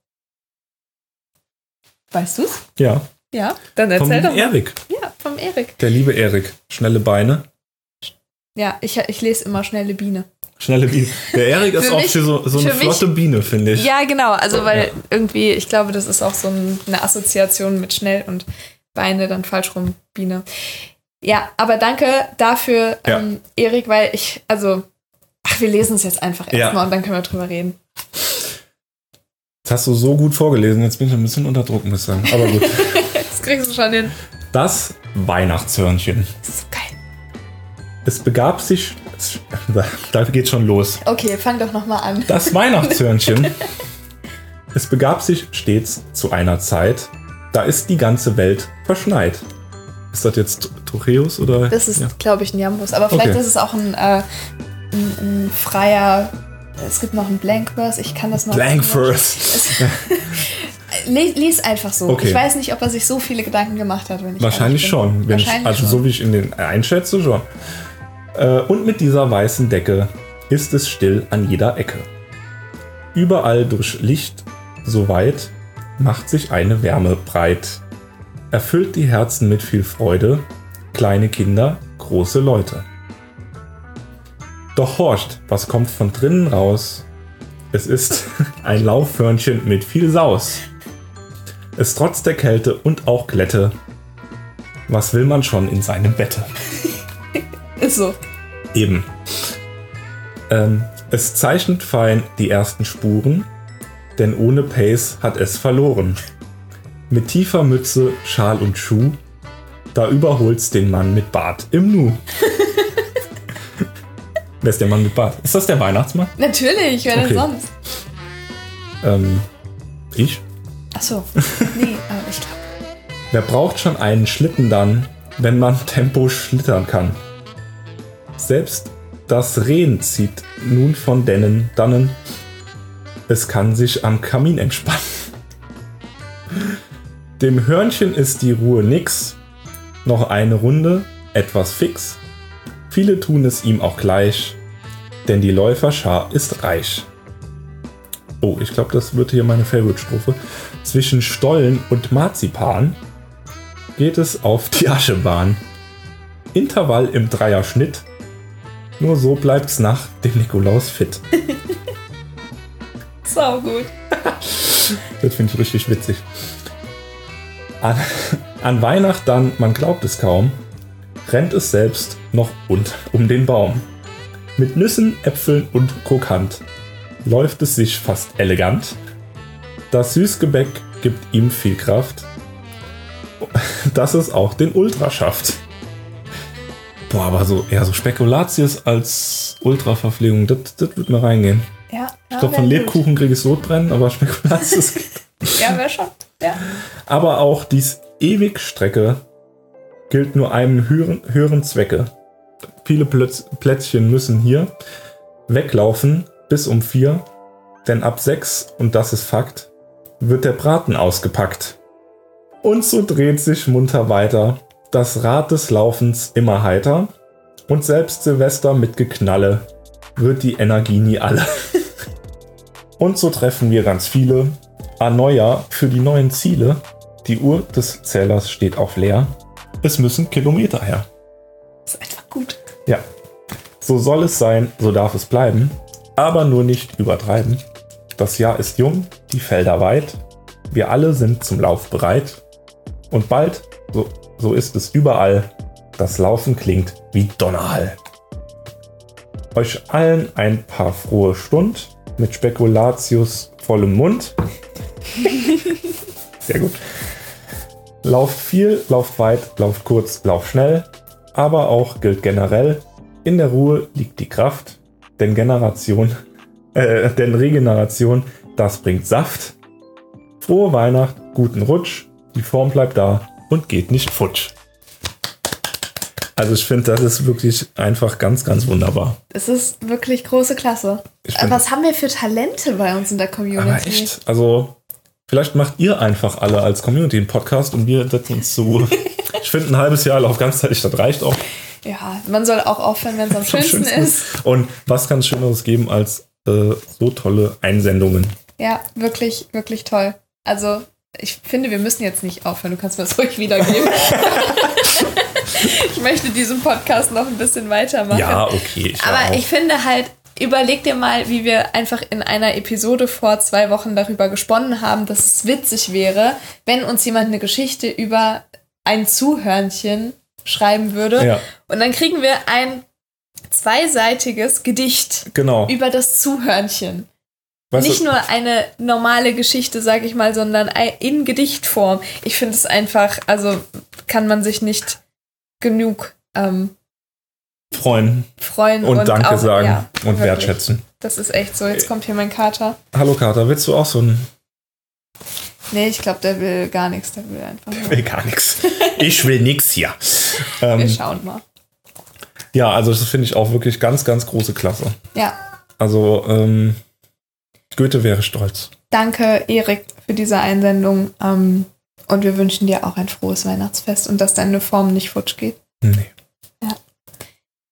Weißt du's? Ja, Ja, dann vom erzähl doch mal. Erik. Ja, vom Erik. Der liebe Erik. Schnelle Beine, Ja, ich, ich lese immer schnelle Biene. Schnelle Biene. Der Erik ist auch mich- für so, so eine für mich- flotte Biene, finde ich. Ja, genau. Also, weil Ja. irgendwie, ich glaube, das ist auch so ein, eine Assoziation mit schnell und Beine dann falsch rum, Biene. Ja, aber danke dafür, Ja. ähm, Erik, weil ich, also, ach, wir lesen es jetzt einfach Ja. erstmal und dann können wir drüber reden. Das hast du so gut vorgelesen, jetzt bin ich ein bisschen unter Druck, muss ich sagen. Aber gut. Das kriegst du schon hin. Das Weihnachtshörnchen. Das ist so geil. Es begab sich. Da, da geht schon los. Okay, fang doch nochmal an. Das Weihnachtshörnchen. es begab sich stets zu einer Zeit, da ist die ganze Welt verschneit. Ist das jetzt Trocheus oder? Das ist, ja. glaube ich, ein Jambus. Aber vielleicht Okay. ist es auch ein, äh, ein, ein freier. Es gibt noch ein Blank Verse. Ich kann das noch. Blank Verse. Lies, einfach so. Okay. Ich weiß nicht, ob er sich so viele Gedanken gemacht hat, wenn ich Wahrscheinlich schon. Wenn ich, Wahrscheinlich also schon. so wie ich in den einschätze, schon. Äh, und mit dieser weißen Decke ist es still an jeder Ecke. Überall durch Licht so weit macht sich eine Wärme breit. Erfüllt die Herzen mit viel Freude, kleine Kinder, große Leute. Doch horcht, was kommt von drinnen raus? Es ist ein Laufhörnchen mit viel Saus. Es trotz der Kälte und auch Glätte. Was will man schon in seinem Bette? Ist so. Eben. Ähm, es zeichnet fein die ersten Spuren, denn ohne Pace hat es verloren. Mit tiefer Mütze, Schal und Schuh, da überholt's den Mann mit Bart im Nu. Wer ist der Mann mit Bart? Ist das der Weihnachtsmann? Natürlich, wer Okay. denn sonst? Ähm, ich? Achso. Nee, aber ich glaube. Wer braucht schon einen Schlitten dann, wenn man Tempo schlittern kann? Selbst das Rehen zieht nun von dennen dannen. Es kann sich am Kamin entspannen. Dem Hörnchen ist die Ruhe nix. Noch eine Runde, etwas fix. Viele tun es ihm auch gleich, denn die Läuferschar ist reich. Oh, ich glaube, das wird hier meine Favorite-Strophe. Zwischen Stollen und Marzipan geht es auf die Aschebahn. Intervall im Dreierschnitt. Nur so bleibt's nach dem Nikolaus fit. Sau gut. Das finde ich richtig witzig. An, an Weihnacht dann, man glaubt es kaum, rennt es selbst noch und um den Baum. Mit Nüssen, Äpfeln und Krokant läuft es sich fast elegant. Das Süßgebäck gibt ihm viel Kraft, dass es auch den Ultra schafft. Boah, aber so eher so Spekulatius als Ultraverpflegung, das, wird mir reingehen. Ja, Ich glaube, von Lebkuchen kriege ich Sodbrennen, aber Spekulatius Ja, wäre schon. Ja. aber auch dies ewig Strecke gilt nur einem höheren, höheren Zwecke. Viele Plötz Plätzchen müssen hier weglaufen bis um vier, denn ab sechs, und das ist Fakt, wird der Braten ausgepackt. Und so dreht sich munter weiter das Rad des Laufens immer heiter und selbst Silvester mit Geknalle wird die Energie nie alle. und so treffen wir ganz viele. An Neujahr für die neuen Ziele. Die Uhr des Zählers steht auf leer. Es müssen Kilometer her. Ist einfach gut. Ja. So soll es sein, so darf es bleiben. Aber nur nicht übertreiben. Das Jahr ist jung, die Felder weit. Wir alle sind zum Lauf bereit. Und bald, so, so ist es überall, das Laufen klingt wie Donnerhall. Euch allen ein paar frohe Stund mit Spekulatius vollem Mund. Sehr gut. Lauft viel, lauft weit, lauft kurz, lauft schnell. Aber auch gilt generell, in der Ruhe liegt die Kraft, denn Generation, äh, denn Regeneration, das bringt Saft. Frohe Weihnacht, guten Rutsch, die Form bleibt da und geht nicht futsch. Also ich finde, das ist wirklich einfach ganz, ganz wunderbar. Es ist wirklich große Klasse. Find- Was haben wir für Talente bei uns in der Community? Aber echt, also vielleicht macht ihr einfach alle als Community einen Podcast und wir setzen uns zu. ich finde, ein halbes Jahr Lauf ganzheitlich, das reicht auch. Ja, man soll auch aufhören, wenn es am am schönsten schönsten ist. Und was kann es Schöneres geben als äh, so tolle Einsendungen? Ja, wirklich, wirklich toll. Also, ich finde, wir müssen jetzt nicht aufhören. Du kannst mir das ruhig wiedergeben. ich möchte diesen Podcast noch ein bisschen weitermachen. Ja, okay. Ich Aber auch. ich finde halt, überleg dir mal, wie wir einfach in einer Episode vor zwei Wochen darüber gesponnen haben, dass es witzig wäre, wenn uns jemand eine Geschichte über ein Zuhörnchen schreiben würde. Ja. Und dann kriegen wir ein zweiseitiges Gedicht Genau. über das Zuhörnchen. Weißt Nicht du, nur eine normale Geschichte, sag ich mal, sondern in Gedichtform. Ich finde es einfach, also kann man sich nicht genug ähm, freuen freuen und, Danke auch, sagen ja, und wirklich. wertschätzen. Das ist echt so. Jetzt kommt hier mein Kater. Hallo Kater, willst du auch so ein. Nee, ich glaube, der will gar nichts. Der will einfach nur. will gar nichts. Ich will nix hier. Wir Ähm, schauen mal. ja, also das finde ich auch wirklich ganz, ganz große Klasse. Ja, Also, ähm, Goethe wäre stolz. danke, Erik, für diese Einsendung. Ähm, und wir wünschen dir auch ein frohes Weihnachtsfest und dass deine Form nicht futsch geht. Nee.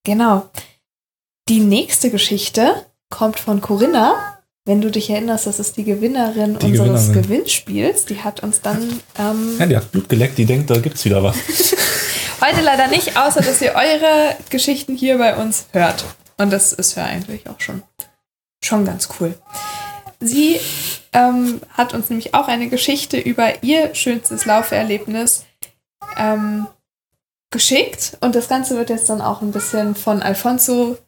Genau. Die nächste Geschichte kommt von Corinna. Wenn du dich erinnerst, das ist die Gewinnerin Die unseres Gewinnerin. Gewinnspiels. Die hat uns dann ähm, Ja, die hat Blut geleckt, die denkt, da gibt's wieder was. heute leider nicht, außer dass ihr eure Geschichten hier bei uns hört. Und das ist ja eigentlich auch schon, schon ganz cool. Sie ähm, hat uns nämlich auch eine Geschichte über ihr schönstes Lauferlebnis ähm, geschickt. Und das Ganze wird jetzt dann auch ein bisschen von Alfonso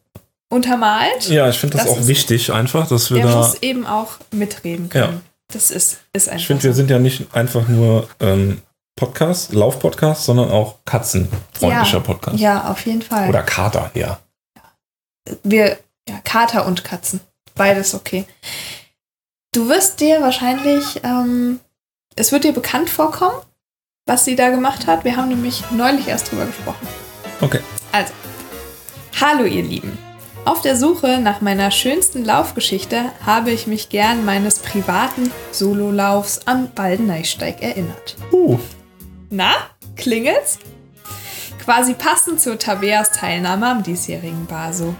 untermalt. Ja, ich finde das, Das auch wichtig einfach, dass wir Der da. muss eben auch mitreden können. Ja. Das ist, ist einfach. Ich finde, wir sind ja nicht einfach nur ähm, Podcast, Lauf-Podcast, sondern auch katzenfreundlicher ja, Podcast. Ja, auf jeden Fall. Oder Kater, ja. wir, ja, Kater und Katzen. Beides okay. Du wirst dir wahrscheinlich, ähm, es wird dir bekannt vorkommen, was sie da gemacht hat. Wir haben nämlich neulich erst drüber gesprochen. Okay. Also, hallo ihr Lieben. Auf der Suche nach meiner schönsten Laufgeschichte habe ich mich gern meines privaten Sololaufs am Baldeneysteig erinnert. Uh, Na, klingelt's? Quasi passend zur Tabeas Teilnahme am diesjährigen Baso.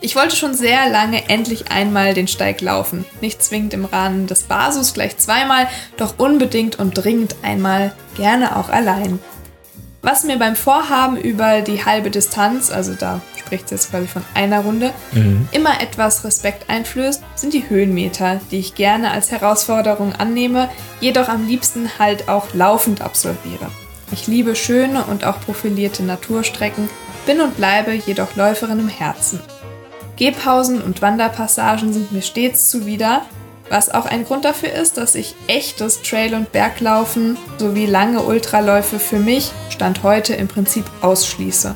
Ich wollte schon sehr lange endlich einmal den Steig laufen. Nicht zwingend im Rahmen des Basus gleich zweimal, doch unbedingt und dringend einmal, gerne auch allein. Was mir beim Vorhaben über die halbe Distanz, also da spricht sie jetzt quasi von einer Runde, mhm. immer etwas Respekt einflößt, sind die Höhenmeter, die ich gerne als Herausforderung annehme, jedoch am liebsten halt auch laufend absolviere. Ich liebe schöne und auch profilierte Naturstrecken, bin und bleibe jedoch Läuferin im Herzen. Gehpausen und Wanderpassagen sind mir stets zuwider, was auch ein Grund dafür ist, dass ich echtes Trail- und Berglaufen sowie lange Ultraläufe für mich Stand heute im Prinzip ausschließe.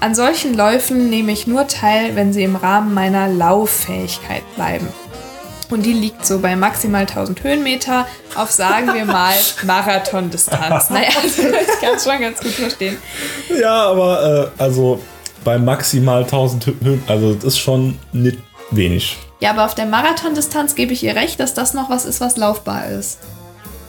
An solchen Läufen nehme ich nur teil, wenn sie im Rahmen meiner Lauffähigkeit bleiben. Und die liegt so bei maximal 1000 Höhenmeter auf, sagen wir mal, Marathondistanz. Naja, also ich kann es schon ganz gut verstehen. Ja, aber äh, also bei maximal 1000 Höhen, also das ist schon nicht wenig. Ja, aber auf der Marathondistanz gebe ich ihr recht, dass das noch was ist, was laufbar ist.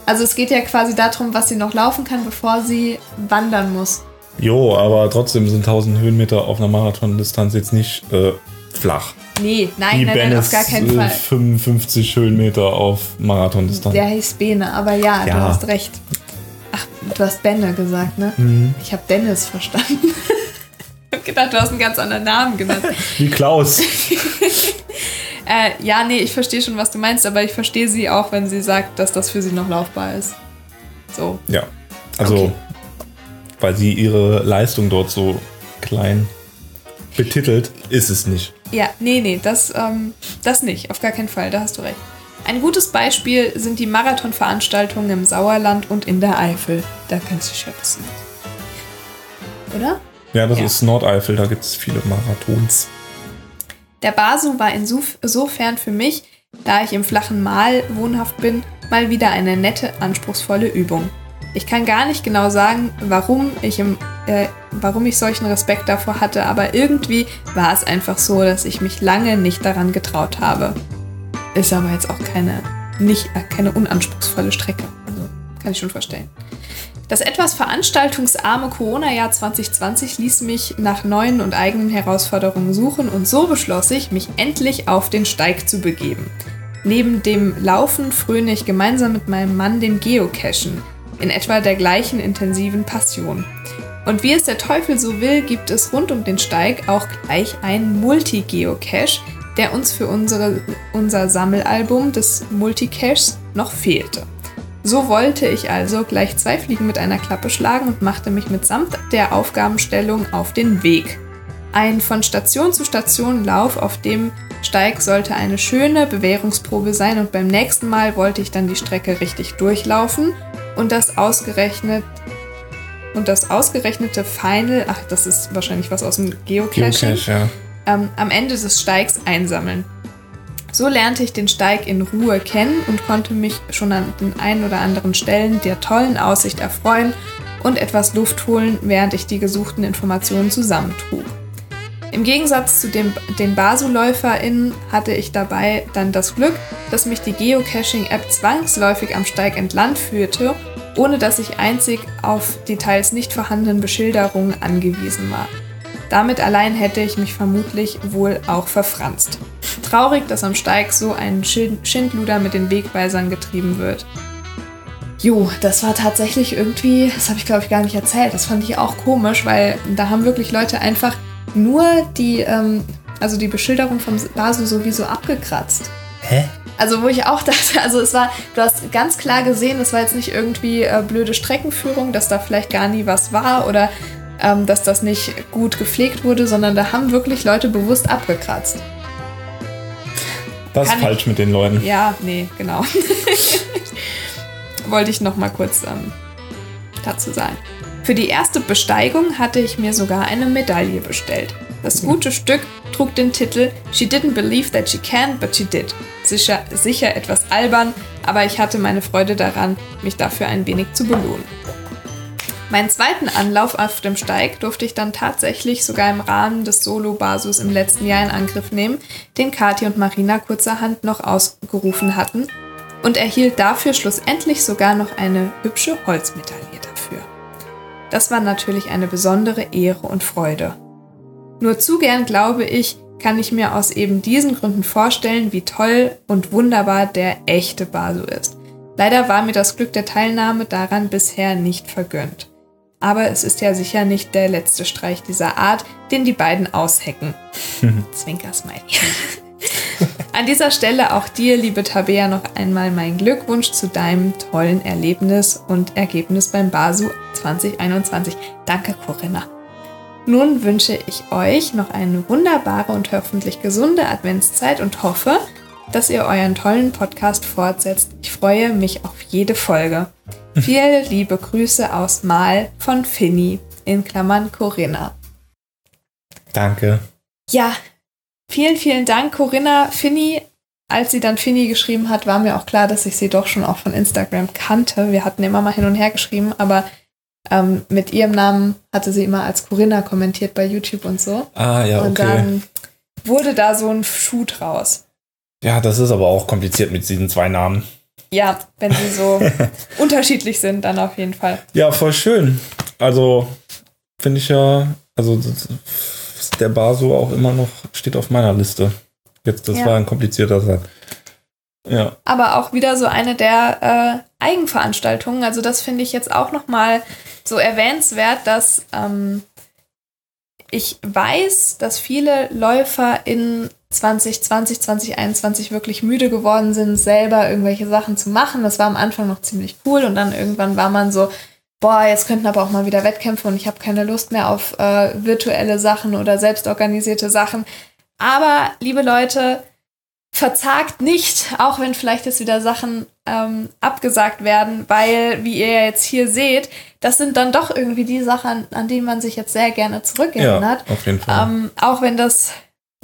Also es geht ja quasi darum, was sie noch laufen kann, bevor sie wandern muss. Jo, aber trotzdem sind 1000 Höhenmeter auf einer Marathondistanz jetzt nicht äh, flach. Nee, nein, nein, nein, auf gar keinen äh, Fall. 55 Höhenmeter auf Marathondistanz. Der heißt Bene, aber ja, du Ja. hast recht. Ach, du hast Benne gesagt, ne? Mhm. Ich habe Dennis verstanden. ich hab gedacht, du hast einen ganz anderen Namen genannt. Wie Klaus. Äh, ja, nee, ich verstehe schon, was du meinst, aber ich verstehe sie auch, wenn sie sagt, dass das für sie noch laufbar ist. So. ja. Also, Okay. weil sie ihre Leistung dort so klein betitelt, ist es nicht. Ja, nee, nee, das, ähm, das nicht, auf gar keinen Fall, da hast du recht. Ein gutes Beispiel sind die Marathonveranstaltungen im Sauerland und in der Eifel. Da kennst du schätzen. Oder? Ja, das Ja. ist Nordeifel, da gibt es viele Marathons. Der Basu war insofern für mich, da ich im flachen Mal wohnhaft bin, mal wieder eine nette, anspruchsvolle Übung. Ich kann gar nicht genau sagen, warum ich, im, äh, warum ich solchen Respekt davor hatte, aber irgendwie war es einfach so, dass ich mich lange nicht daran getraut habe. Ist aber jetzt auch keine, nicht, äh, keine unanspruchsvolle Strecke. Also kann ich schon verstehen. Das etwas veranstaltungsarme Corona-Jahr 2020 ließ mich nach neuen und eigenen Herausforderungen suchen und so beschloss ich, mich endlich auf den Steig zu begeben. Neben dem Laufen fröne ich gemeinsam mit meinem Mann dem Geocachen, in etwa der gleichen intensiven Passion. Und wie es der Teufel so will, gibt es rund um den Steig auch gleich einen Multi-Geocache, der uns für unsere, unser Sammelalbum des Multicaches noch fehlte. So wollte ich also gleich zwei Fliegen mit einer Klappe schlagen und machte mich mitsamt der Aufgabenstellung auf den Weg. Ein von Station zu Station Lauf auf dem Steig sollte eine schöne Bewährungsprobe sein und beim nächsten Mal wollte ich dann die Strecke richtig durchlaufen und das ausgerechnet und das ausgerechnete Final, ach, das ist wahrscheinlich was aus dem Geocaching, ja. ähm, am Ende des Steigs einsammeln. So lernte ich den Steig in Ruhe kennen und konnte mich schon an den ein oder anderen Stellen der tollen Aussicht erfreuen und etwas Luft holen, während ich die gesuchten Informationen zusammentrug. Im Gegensatz zu dem, den BASU-LäuferInnen hatte ich dabei dann das Glück, dass mich die Geocaching-App zwangsläufig am Steig entlang führte, ohne dass ich einzig auf die teils nicht vorhandenen Beschilderungen angewiesen war. Damit allein hätte ich mich vermutlich wohl auch verfranst. Traurig, dass am Steig so ein Schind- Schindluder mit den Wegweisern getrieben wird. Jo, das war tatsächlich irgendwie, das habe ich glaube ich gar nicht erzählt, das fand ich auch komisch, weil da haben wirklich Leute einfach nur die, ähm, also die Beschilderung vom Basu sowieso abgekratzt. Hä? Also wo ich auch dachte, also es war, du hast ganz klar gesehen, es war jetzt nicht irgendwie äh, blöde Streckenführung, dass da vielleicht gar nie was war oder ähm, dass das nicht gut gepflegt wurde, sondern da haben wirklich Leute bewusst abgekratzt. Ist Kann ich- falsch mit den Leuten? Ja, nee, genau. Wollte ich noch mal kurz ähm, dazu sagen. Für die erste Besteigung hatte ich mir sogar eine Medaille bestellt. Das gute Stück trug den Titel She didn't believe that she can, but she did. Sicher, sicher etwas albern, aber ich hatte meine Freude daran, mich dafür ein wenig zu belohnen. Meinen zweiten Anlauf auf dem Steig durfte ich dann tatsächlich sogar im Rahmen des Solo-Basus im letzten Jahr in Angriff nehmen, den Kathi und Marina kurzerhand noch ausgerufen hatten und erhielt dafür schlussendlich sogar noch eine hübsche Holzmedaille dafür. Das war natürlich eine besondere Ehre und Freude. Nur zu gern, glaube ich, kann ich mir aus eben diesen Gründen vorstellen, wie toll und wunderbar der echte Basu ist. Leider war mir das Glück der Teilnahme daran bisher nicht vergönnt. Aber es ist ja sicher nicht der letzte Streich dieser Art, den die beiden aushecken. Zwinker-Smiley. An dieser Stelle auch dir, liebe Tabea, noch einmal mein Glückwunsch zu deinem tollen Erlebnis und Ergebnis beim Basu 2021. Danke, Corinna. Nun wünsche ich euch noch eine wunderbare und hoffentlich gesunde Adventszeit und hoffe, dass ihr euren tollen Podcast fortsetzt. Ich freue mich auf jede Folge. Viele liebe Grüße aus Mal von Finny in Klammern Corinna. Danke. Ja, vielen, vielen Dank, Corinna. Finny, als sie dann Finny geschrieben hat, war mir auch klar, dass ich sie doch schon auch von Instagram kannte. Wir hatten immer mal hin und her geschrieben, aber ähm, mit ihrem Namen hatte sie immer als Corinna kommentiert bei YouTube und so. Ah, ja, Und okay. dann wurde da so ein Shoot raus. Ja, das ist aber auch kompliziert mit diesen zwei Namen. Ja, wenn sie so unterschiedlich sind, dann auf jeden Fall. Ja, voll schön. Also finde ich ja, also der Baso auch immer noch steht auf meiner Liste. Jetzt, das Ja. war ein komplizierter Satz. Ja, aber auch wieder so eine der äh, Eigenveranstaltungen. Also das finde ich jetzt auch noch mal so erwähnenswert, dass ähm, ich weiß, dass viele Läufer in 2020, 2021 wirklich müde geworden sind, selber irgendwelche Sachen zu machen. Das war am Anfang noch ziemlich cool und dann irgendwann war man so, boah, jetzt könnten aber auch mal wieder Wettkämpfe und ich habe keine Lust mehr auf äh, virtuelle Sachen oder selbstorganisierte Sachen. Aber, liebe Leute, verzagt nicht, auch wenn vielleicht jetzt wieder Sachen ähm, abgesagt werden, weil, wie ihr ja jetzt hier seht, das sind dann doch irgendwie die Sachen, an, die man sich jetzt sehr gerne zurückerinnert. ja auf jeden Fall. Ähm, auch wenn das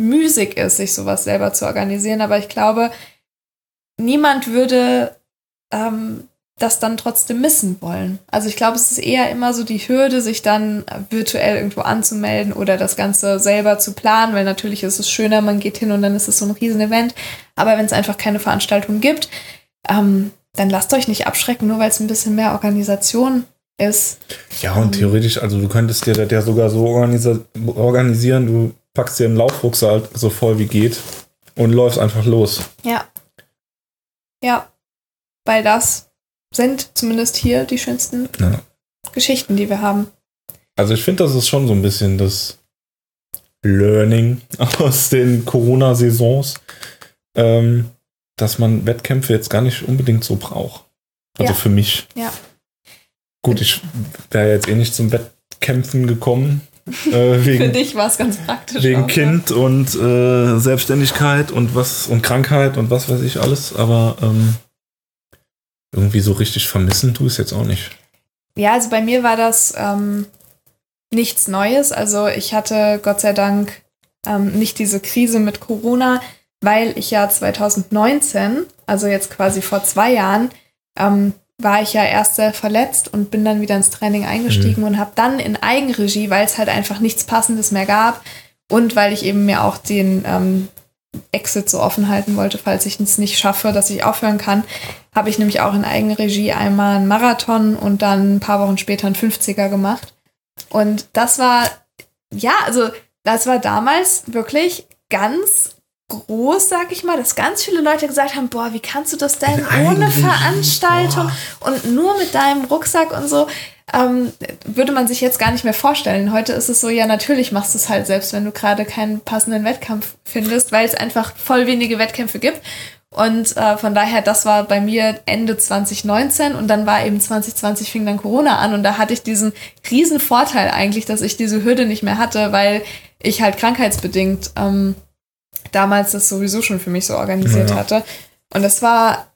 müßig ist, sich sowas selber zu organisieren. Aber ich glaube, niemand würde ähm, das dann trotzdem missen wollen. Also ich glaube, es ist eher immer so die Hürde, sich dann virtuell irgendwo anzumelden oder das Ganze selber zu planen, weil natürlich ist es schöner, man geht hin und dann ist es so ein Riesen-Event. Aber wenn es einfach keine Veranstaltung gibt, ähm, dann lasst euch nicht abschrecken, nur weil es ein bisschen mehr Organisation ist. Ja, und theoretisch, also du könntest dir das ja sogar so organisieren, du packst dir einen Laufrucksack so voll wie geht und läufst einfach los. Ja. Ja. Weil das sind zumindest hier die schönsten Ja. Geschichten, die wir haben. Also ich finde, das ist schon so ein bisschen das Learning aus den Corona-Saisons, ähm, dass man Wettkämpfe jetzt gar nicht unbedingt so braucht. Also Ja. für mich. Ja. Gut, ich wäre jetzt eh nicht zum Wettkämpfen gekommen. Äh, Für wegen dich war es ganz praktisch. wegen auch, ne? Kind und äh, Selbstständigkeit und was und Krankheit und was weiß ich alles, aber ähm, irgendwie so richtig vermissen tu ich es jetzt auch nicht. Ja, also bei mir war das ähm, nichts Neues. Also ich hatte Gott sei Dank ähm, nicht diese Krise mit Corona, weil ich ja 2019, also jetzt quasi vor zwei Jahren, ähm, war ich ja erst sehr verletzt und bin dann wieder ins Training eingestiegen und habe dann in Eigenregie, weil es halt einfach nichts Passendes mehr gab und weil ich eben mir auch den ähm, Exit so offen halten wollte, falls ich es nicht schaffe, dass ich aufhören kann, habe ich nämlich auch in Eigenregie einmal einen Marathon und dann ein paar Wochen später einen 50er gemacht. Und das war, ja, also das war damals wirklich ganz groß, sag ich mal, dass ganz viele Leute gesagt haben, boah, wie kannst du das denn ohne Veranstaltung und nur mit deinem Rucksack und so, ähm, würde man sich jetzt gar nicht mehr vorstellen. Heute ist es so, ja, natürlich machst du es halt selbst, wenn du gerade keinen passenden Wettkampf findest, weil es einfach voll wenige Wettkämpfe gibt. Und äh, von daher, das war bei mir Ende 2019 und dann war eben 2020 fing dann Corona an und da hatte ich diesen riesen Vorteil eigentlich, dass ich diese Hürde nicht mehr hatte, weil ich halt krankheitsbedingt ähm, damals das sowieso schon für mich so organisiert Ja. hatte. Und das war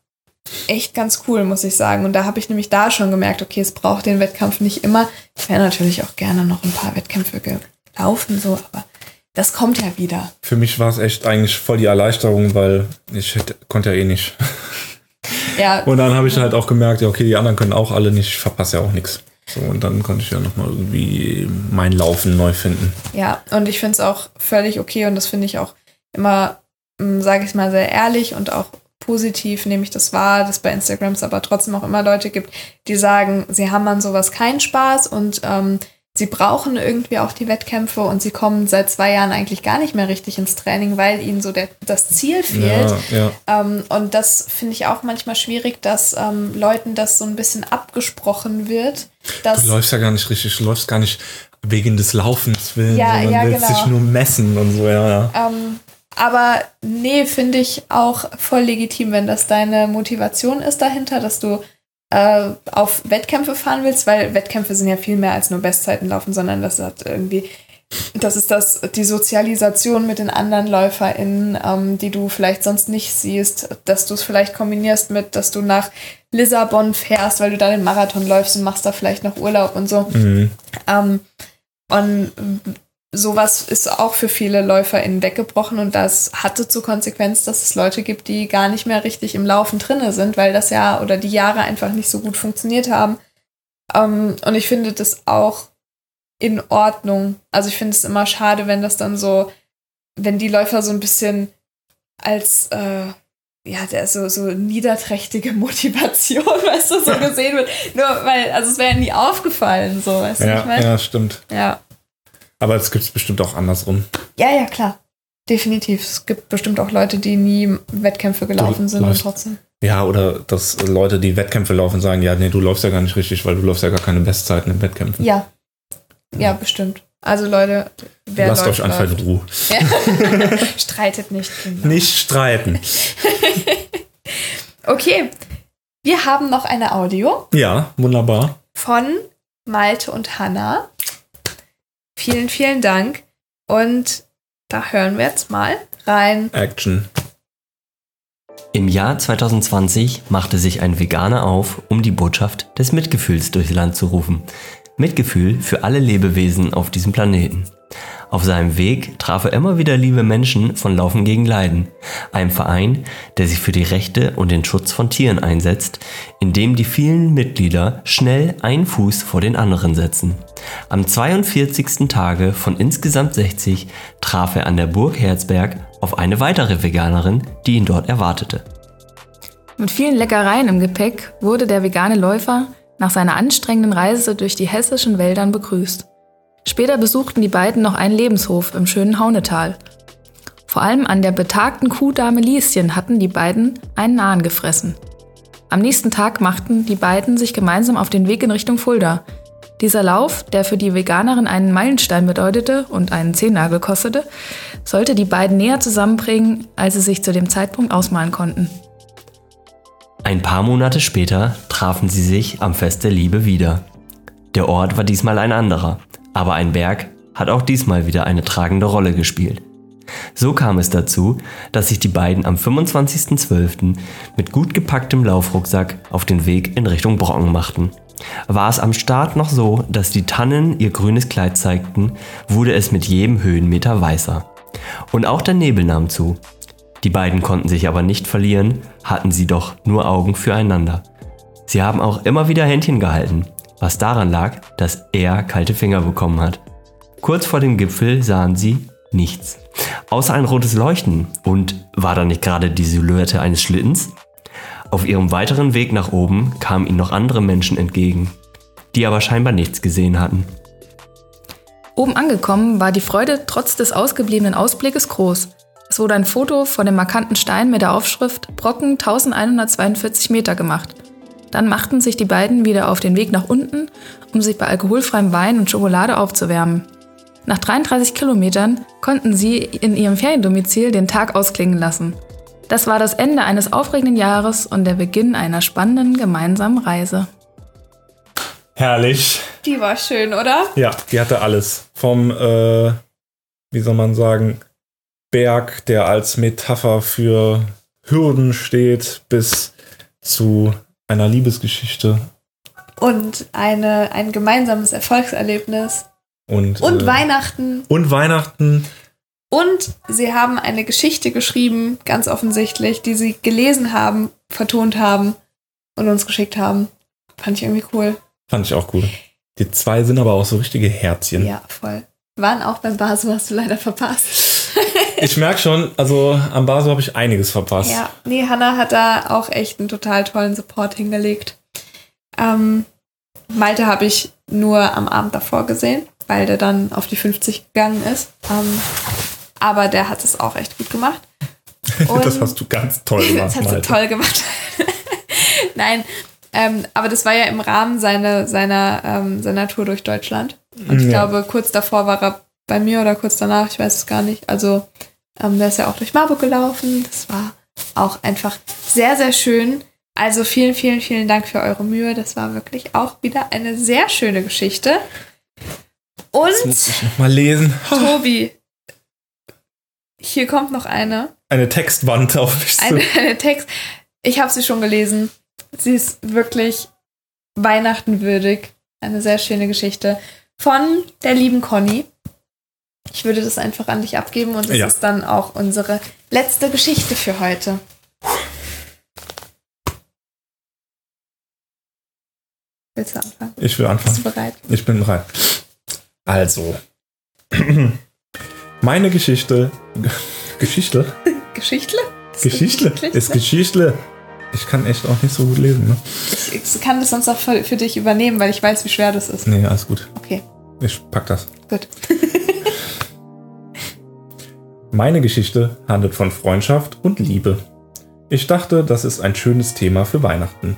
echt ganz cool, muss ich sagen. Und da habe ich nämlich da schon gemerkt, okay, es braucht den Wettkampf nicht immer. Ich wäre natürlich auch gerne noch ein paar Wettkämpfe gelaufen, so, aber das kommt ja wieder. Für mich war es echt eigentlich voll die Erleichterung, weil ich hätte, konnte ja eh nicht. Ja, Und dann habe ich halt auch gemerkt, ja, okay, die anderen können auch alle nicht, ich verpasse ja auch nichts. So, und dann konnte ich ja nochmal irgendwie mein Laufen neu finden. Ja, und ich finde es auch völlig okay und das finde ich auch immer, sage ich mal, sehr ehrlich und auch positiv nehme ich das wahr, dass bei Instagram es aber trotzdem auch immer Leute gibt, die sagen, sie haben an sowas keinen Spaß und ähm, sie brauchen irgendwie auch die Wettkämpfe und sie kommen seit zwei Jahren eigentlich gar nicht mehr richtig ins Training, weil ihnen so der, das Ziel fehlt. Ja, ja. Ähm, und das finde ich auch manchmal schwierig, dass ähm, Leuten das so ein bisschen abgesprochen wird. Du läufst ja gar nicht richtig, du läufst gar nicht wegen des Laufens willen, Ja, sondern ja, willst genau. dich nur messen und so, ja, ja. Ähm, aber nee, finde ich auch voll legitim, wenn das deine Motivation ist dahinter, dass du äh, auf Wettkämpfe fahren willst, weil Wettkämpfe sind ja viel mehr als nur Bestzeiten laufen, sondern das hat irgendwie, das ist das, die Sozialisation mit den anderen LäuferInnen, ähm, die du vielleicht sonst nicht siehst, dass du es vielleicht kombinierst mit, dass du nach Lissabon fährst, weil du da den Marathon läufst und machst da vielleicht noch Urlaub und so. Mhm. Ähm, und sowas ist auch für viele LäuferInnen weggebrochen und das hatte zur Konsequenz, dass es Leute gibt, die gar nicht mehr richtig im Laufen drinne sind, weil das Jahr oder die Jahre einfach nicht so gut funktioniert haben. Ähm, und ich finde das auch in Ordnung. Also ich finde es immer schade, wenn das dann so, wenn die Läufer so ein bisschen als, äh, ja, der so, so niederträchtige Motivation, weißt du, so gesehen wird. Nur weil, also es wäre ja nie aufgefallen, so, weißt du, Ja, ich meine? ja, stimmt. Ja. Aber es gibt es bestimmt auch andersrum. ja, ja, klar. Definitiv. Es gibt bestimmt auch Leute, die nie Wettkämpfe gelaufen sind und läufst- trotzdem. Ja, oder dass Leute, die Wettkämpfe laufen, sagen, ja, nee, du läufst ja gar nicht richtig, weil du läufst ja gar keine Bestzeiten in Wettkämpfen. Ja. Ja, bestimmt. Also Leute, wer Lasst läuft, euch einfach in. Ruhe. Ja. Streitet nicht. Kinder. Nicht streiten. Okay. Wir haben noch eine Audio Ja, wunderbar. von Malte und Hanna. Vielen, vielen Dank. Und da hören wir jetzt mal rein. Action. Im Jahr 2020 machte sich ein Veganer auf, um die Botschaft des Mitgefühls durchs Land zu rufen. Mitgefühl für alle Lebewesen auf diesem Planeten. Auf seinem Weg traf er immer wieder liebe Menschen von Laufen gegen Leiden, einem Verein, der sich für die Rechte und den Schutz von Tieren einsetzt, in dem die vielen Mitglieder schnell einen Fuß vor den anderen setzen. Am 42. Tage von insgesamt 60 traf er an der Burg Herzberg auf eine weitere Veganerin, die ihn dort erwartete. Mit vielen Leckereien im Gepäck wurde der vegane Läufer nach seiner anstrengenden Reise durch die hessischen Wäldern begrüßt. Später besuchten die beiden noch einen Lebenshof im schönen Haunetal. Vor allem an der betagten Kuhdame Lieschen hatten die beiden einen Nahen gefressen. Am nächsten Tag machten die beiden sich gemeinsam auf den Weg in Richtung Fulda. Dieser Lauf, der für die Veganerin einen Meilenstein bedeutete und einen Zehennagel kostete, sollte die beiden näher zusammenbringen, als sie sich zu dem Zeitpunkt ausmalen konnten. Ein paar Monate später trafen sie sich am Fest der Liebe wieder. Der Ort war diesmal ein anderer, aber ein Berg hat auch diesmal wieder eine tragende Rolle gespielt. So kam es dazu, dass sich die beiden am 25.12. mit gut gepacktem Laufrucksack auf den Weg in Richtung Brocken machten. War es am Start noch so, dass die Tannen ihr grünes Kleid zeigten, wurde es mit jedem Höhenmeter weißer. Und auch der Nebel nahm zu. Die beiden konnten sich aber nicht verlieren, hatten sie doch nur Augen füreinander. Sie haben auch immer wieder Händchen gehalten, was daran lag, dass er kalte Finger bekommen hat. Kurz vor dem Gipfel sahen sie nichts. Außer ein rotes Leuchten. Und war da nicht gerade die Silhouette eines Schlittens? Auf ihrem weiteren Weg nach oben kamen ihnen noch andere Menschen entgegen, die aber scheinbar nichts gesehen hatten. Oben angekommen war die Freude trotz des ausgebliebenen Ausblickes groß. Es wurde ein Foto von dem markanten Stein mit der Aufschrift Brocken 1142 Meter gemacht. Dann machten sich die beiden wieder auf den Weg nach unten, um sich bei alkoholfreiem Wein und Schokolade aufzuwärmen. Nach 33 Kilometern konnten sie in ihrem Feriendomizil den Tag ausklingen lassen. Das war das Ende eines aufregenden Jahres und der Beginn einer spannenden gemeinsamen Reise. Herrlich. Die war schön, oder? Ja, die hatte alles. Vom, äh, wie soll man sagen, Berg, der als Metapher für Hürden steht, bis zu einer Liebesgeschichte. Und eine, ein gemeinsames Erfolgserlebnis. Und, Und äh, Weihnachten. Und Weihnachten. Und sie haben eine Geschichte geschrieben, ganz offensichtlich, die sie gelesen haben, vertont haben und uns geschickt haben. Fand ich irgendwie cool. Fand ich auch cool. Die zwei sind aber auch so richtige Herzchen. Ja, voll. Waren auch beim Basel, hast du leider verpasst. Ich merke schon, also am Basel habe ich einiges verpasst. Ja, nee, Hannah hat da auch echt einen total tollen Support hingelegt. Ähm, Malte habe ich nur am Abend davor gesehen, weil der dann auf die 50 gegangen ist. Ähm, aber der hat es auch echt gut gemacht. das Und- hast du ganz toll gemacht, Das hast du toll gemacht. Nein, ähm, aber das war ja im Rahmen seiner, seiner, ähm, seiner Tour durch Deutschland. Und ich Ja. glaube, kurz davor war er bei mir oder kurz danach, ich weiß es gar nicht. Also, ähm, der ist ja auch durch Marburg gelaufen. Das war auch einfach sehr, sehr schön. Also vielen, vielen, vielen Dank für eure Mühe. Das war wirklich auch wieder eine sehr schöne Geschichte. Und Das muss ich noch mal lesen. Tobi, hier kommt noch eine. Eine Textwand auf mich zu. Eine, eine Text. Ich habe sie schon gelesen. Sie ist wirklich Weihnachtenwürdig. Eine sehr schöne Geschichte von der lieben Conny. Ich würde das einfach an dich abgeben und es Ja. ist dann auch unsere letzte Geschichte für heute. Willst du anfangen? Ich will anfangen. Bist du bereit? Ich bin bereit. Also. Meine Geschichte. Geschichte? Geschichtle? Geschichte. Ist Geschichte. Ich kann echt auch nicht so gut lesen, ne? Ich kann das sonst auch für, für dich übernehmen, weil ich weiß, wie schwer das ist. Nee, alles gut. Okay, Ich pack das. gut. Meine Geschichte handelt von Freundschaft und Liebe. Ich dachte, das ist ein schönes Thema für Weihnachten.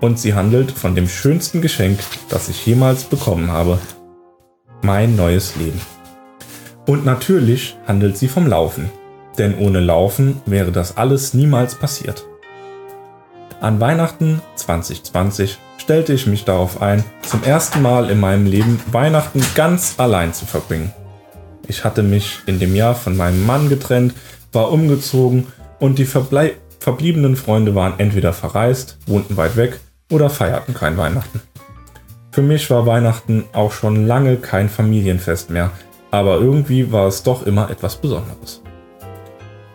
Und sie handelt von dem schönsten Geschenk, das ich jemals bekommen habe. Mein neues Leben. Und natürlich handelt sie vom Laufen. Denn ohne Laufen wäre das alles niemals passiert. An Weihnachten 2020 stellte ich mich darauf ein, zum ersten Mal in meinem Leben Weihnachten ganz allein zu verbringen. Ich hatte mich in dem Jahr von meinem Mann getrennt, war umgezogen und die verblei- verbliebenen Freunde waren entweder verreist, wohnten weit weg oder feierten kein Weihnachten. Für mich war Weihnachten auch schon lange kein Familienfest mehr, aber irgendwie war es doch immer etwas Besonderes.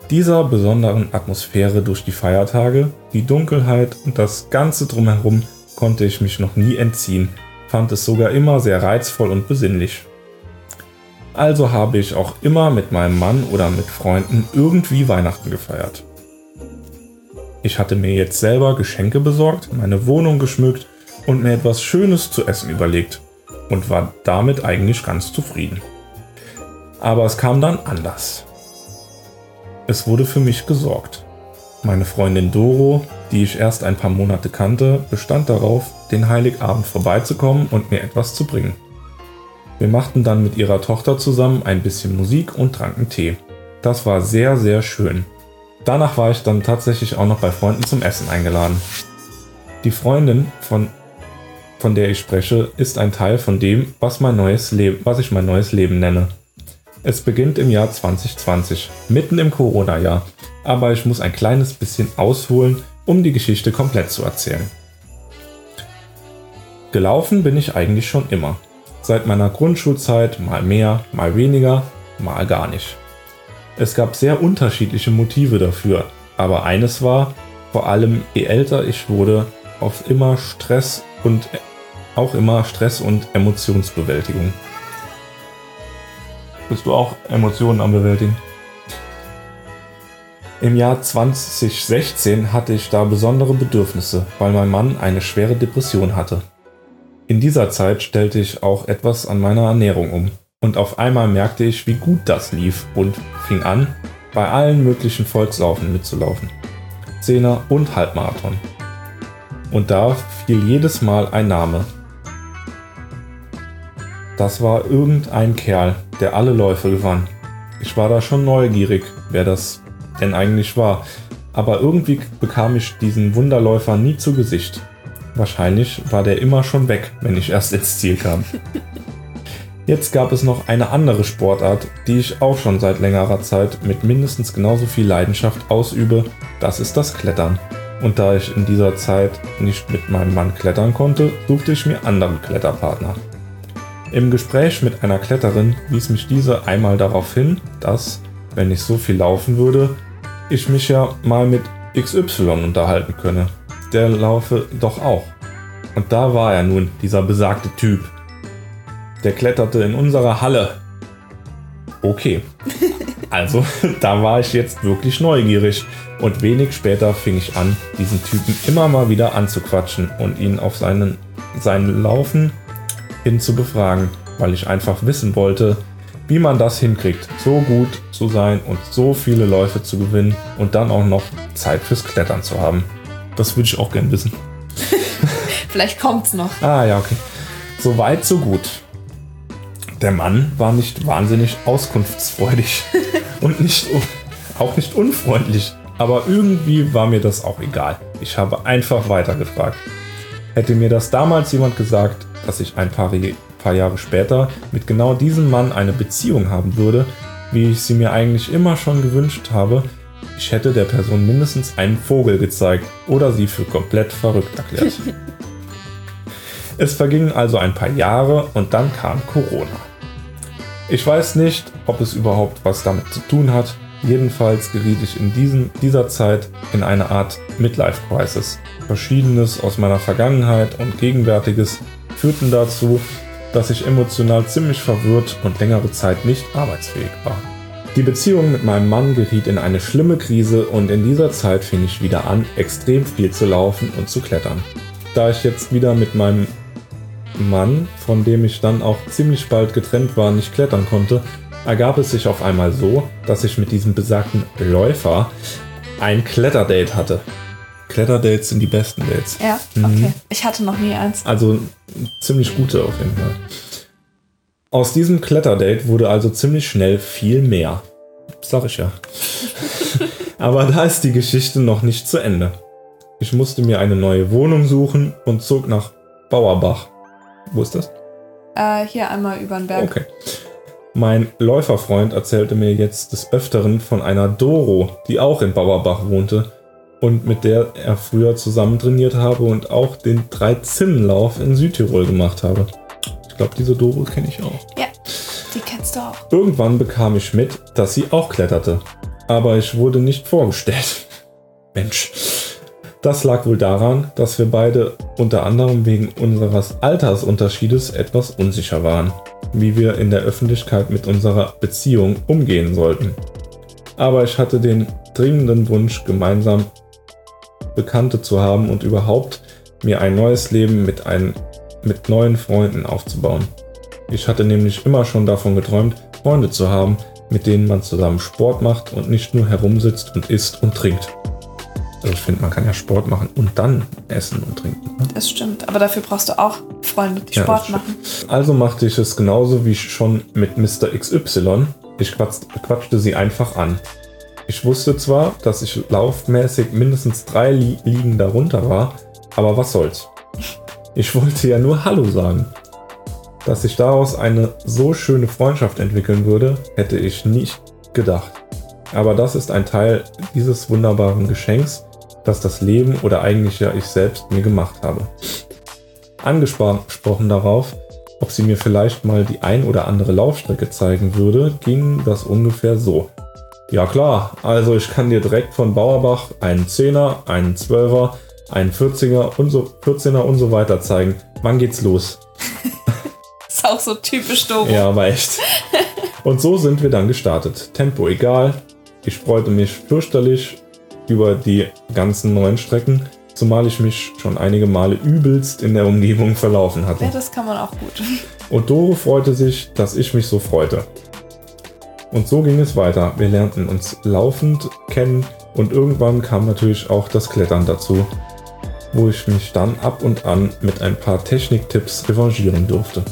Dieser besonderen Atmosphäre durch die Feiertage, die Dunkelheit und das Ganze drumherum konnte ich mich noch nie entziehen, fand es sogar immer sehr reizvoll und besinnlich. Also habe ich auch immer mit meinem Mann oder mit Freunden irgendwie Weihnachten gefeiert. Ich hatte mir jetzt selber Geschenke besorgt, meine Wohnung geschmückt und mir etwas Schönes zu essen überlegt und war damit eigentlich ganz zufrieden. Aber es kam dann anders. Es wurde für mich gesorgt. Meine Freundin Doro, die ich erst ein paar Monate kannte, bestand darauf, den Heiligabend vorbeizukommen und mir etwas zu bringen. Wir machten dann mit ihrer Tochter zusammen ein bisschen Musik und tranken Tee. Das war sehr, sehr schön. Danach war ich dann tatsächlich auch noch bei Freunden zum Essen eingeladen. Die Freundin, von, von der ich spreche, ist ein Teil von dem, was, mein neues Leben, was ich mein neues Leben nenne. Es beginnt im Jahr 2020, mitten im Corona-Jahr, aber ich muss ein kleines bisschen ausholen, um die Geschichte komplett zu erzählen. Gelaufen bin ich eigentlich schon immer. Seit meiner Grundschulzeit mal mehr, mal weniger, mal gar nicht. Es gab sehr unterschiedliche Motive dafür, aber eines war, vor allem je älter ich wurde, auf immer Stress und auch immer Stress und Emotionsbewältigung. Bist du auch Emotionen am Bewältigen? Im Jahr 2016 hatte ich da besondere Bedürfnisse, weil mein Mann eine schwere Depression hatte. In dieser Zeit stellte ich auch etwas an meiner Ernährung um. Und auf einmal merkte ich, wie gut das lief und fing an, bei allen möglichen Volkslaufen mitzulaufen. Zehner und Halbmarathon. Und da fiel jedes Mal ein Name. Das war irgendein Kerl, der alle Läufe gewann. Ich war da schon neugierig, wer das denn eigentlich war, aber irgendwie bekam ich diesen Wunderläufer nie zu Gesicht. Wahrscheinlich war der immer schon weg, wenn ich erst ins Ziel kam. Jetzt gab es noch eine andere Sportart, die ich auch schon seit längerer Zeit mit mindestens genauso viel Leidenschaft ausübe, das ist das Klettern. Und da ich in dieser Zeit nicht mit meinem Mann klettern konnte, suchte ich mir andere Kletterpartner. Im Gespräch mit einer Kletterin wies mich diese einmal darauf hin, dass, wenn ich so viel laufen würde, ich mich ja mal mit XY unterhalten könne. Der laufe doch auch. Und da war er nun, dieser besagte Typ. Der kletterte in unserer Halle. Okay. Also, da war ich jetzt wirklich neugierig. Und wenig später fing ich an, diesen Typen immer mal wieder anzuquatschen und ihn auf seinen, seinen Laufen hin zu befragen, weil ich einfach wissen wollte, wie man das hinkriegt, so gut zu sein und so viele Läufe zu gewinnen und dann auch noch Zeit fürs Klettern zu haben. Das würde ich auch gern wissen. Vielleicht kommt's noch. Ah ja, okay. So weit, so gut. Der Mann war nicht wahnsinnig auskunftsfreudig und nicht, auch nicht unfreundlich. Aber irgendwie war mir das auch egal. Ich habe einfach weitergefragt. Hätte mir das damals jemand gesagt, dass ich ein paar, paar Jahre später mit genau diesem Mann eine Beziehung haben würde, wie ich sie mir eigentlich immer schon gewünscht habe, ich hätte der Person mindestens einen Vogel gezeigt oder sie für komplett verrückt erklärt. es vergingen also ein paar Jahre und dann kam Corona. Ich weiß nicht, ob es überhaupt was damit zu tun hat. Jedenfalls geriet ich in diesem, dieser Zeit in eine Art Midlife-Crisis. Verschiedenes aus meiner Vergangenheit und Gegenwärtiges führten dazu, dass ich emotional ziemlich verwirrt und längere Zeit nicht arbeitsfähig war. Die Beziehung mit meinem Mann geriet in eine schlimme Krise und in dieser Zeit fing ich wieder an, extrem viel zu laufen und zu klettern. Da ich jetzt wieder mit meinem Mann, von dem ich dann auch ziemlich bald getrennt war, nicht klettern konnte, ergab es sich auf einmal so, dass ich mit diesem besagten Läufer ein Kletterdate hatte. Kletterdates sind die besten Dates. Ja, Mhm. okay. Ich hatte noch nie eins. Also ziemlich gute auf jeden Fall. Aus diesem Kletterdate wurde also ziemlich schnell viel mehr. Sag ich ja. Aber da ist die Geschichte noch nicht zu Ende. Ich musste mir eine neue Wohnung suchen und zog nach Bauerbach. Wo ist das? Äh, hier einmal über den Berg. Okay. Mein Läuferfreund erzählte mir jetzt des Öfteren von einer Doro, die auch in Bauerbach wohnte und mit der er früher zusammen trainiert habe und auch den Drei-Zinnen-Lauf in Südtirol gemacht habe. Ich glaube, diese Doro kenne ich auch. Ja, du auch. Irgendwann bekam ich mit, dass sie auch kletterte. Aber ich wurde nicht vorgestellt. Mensch. Das lag wohl daran, dass wir beide unter anderem wegen unseres Altersunterschiedes etwas unsicher waren, wie wir in der Öffentlichkeit mit unserer Beziehung umgehen sollten. Aber ich hatte den dringenden Wunsch, gemeinsam Bekannte zu haben und überhaupt mir ein neues Leben mit, ein, mit neuen Freunden aufzubauen. Ich hatte nämlich immer schon davon geträumt, Freunde zu haben, mit denen man zusammen Sport macht und nicht nur herumsitzt und isst und trinkt. Also ich finde, man kann ja Sport machen und dann essen und trinken. Ne? Das stimmt. Aber dafür brauchst du auch Freunde, die Ja, Sport machen. Also machte ich es genauso wie schon mit Mr. XY. Ich quatsch, quatschte sie einfach an. Ich wusste zwar, dass ich laufmäßig mindestens drei Li Ligen darunter war, aber was soll's. Ich wollte ja nur Hallo sagen. Dass sich daraus eine so schöne Freundschaft entwickeln würde, hätte ich nicht gedacht. Aber das ist ein Teil dieses wunderbaren Geschenks, das das Leben oder eigentlich ja ich selbst mir gemacht habe. Angesprochen darauf, ob sie mir vielleicht mal die ein oder andere Laufstrecke zeigen würde, ging das ungefähr so. Ja klar, also ich kann dir direkt von Bauerbach einen 10er, einen 12er, einen 40er und so, 14er und so weiter zeigen. Wann geht's los? Auch so typisch Doro. Ja, aber echt. Und so sind wir dann gestartet. Tempo egal. Ich freute mich fürchterlich über die ganzen neuen Strecken, zumal ich mich schon einige Male übelst in der Umgebung verlaufen hatte. Ja, das kann man auch gut. Und Doro freute sich, dass ich mich so freute. Und so ging es weiter. Wir lernten uns laufend kennen und irgendwann kam natürlich auch das Klettern dazu, wo ich mich dann ab und an mit ein paar Techniktipps revanchieren durfte.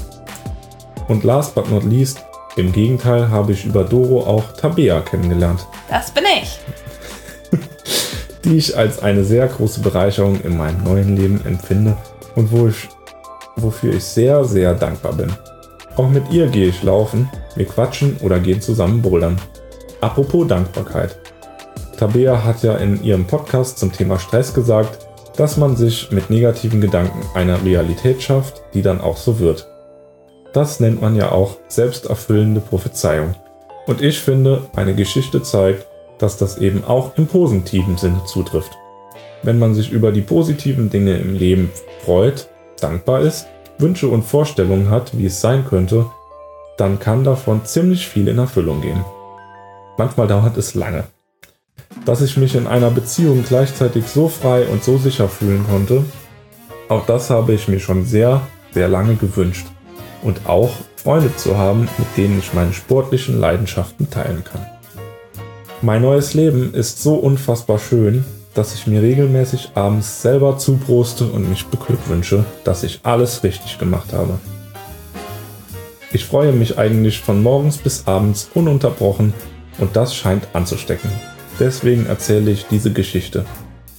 Und last but not least, im Gegenteil habe ich über Doro auch Tabea kennengelernt, Das bin ich. die ich als eine sehr große Bereicherung in meinem neuen Leben empfinde und wo ich, wofür ich sehr, sehr dankbar bin. Auch mit ihr gehe ich laufen, wir quatschen oder gehen zusammen bouldern. Apropos Dankbarkeit. Tabea hat ja in ihrem Podcast zum Thema Stress gesagt, dass man sich mit negativen Gedanken eine Realität schafft, die dann auch so wird. Das nennt man ja auch selbsterfüllende Prophezeiung. Und ich finde, meine Geschichte zeigt, dass das eben auch im positiven Sinne zutrifft. Wenn man sich über die positiven Dinge im Leben freut, dankbar ist, Wünsche und Vorstellungen hat, wie es sein könnte, dann kann davon ziemlich viel in Erfüllung gehen. Manchmal dauert es lange. Dass ich mich in einer Beziehung gleichzeitig so frei und so sicher fühlen konnte, auch das habe ich mir schon sehr, sehr lange gewünscht. Und auch Freunde zu haben, mit denen ich meine sportlichen Leidenschaften teilen kann. Mein neues Leben ist so unfassbar schön, dass ich mir regelmäßig abends selber zuproste und mich beglückwünsche, dass ich alles richtig gemacht habe. Ich freue mich eigentlich von morgens bis abends ununterbrochen und das scheint anzustecken. Deswegen erzähle ich diese Geschichte.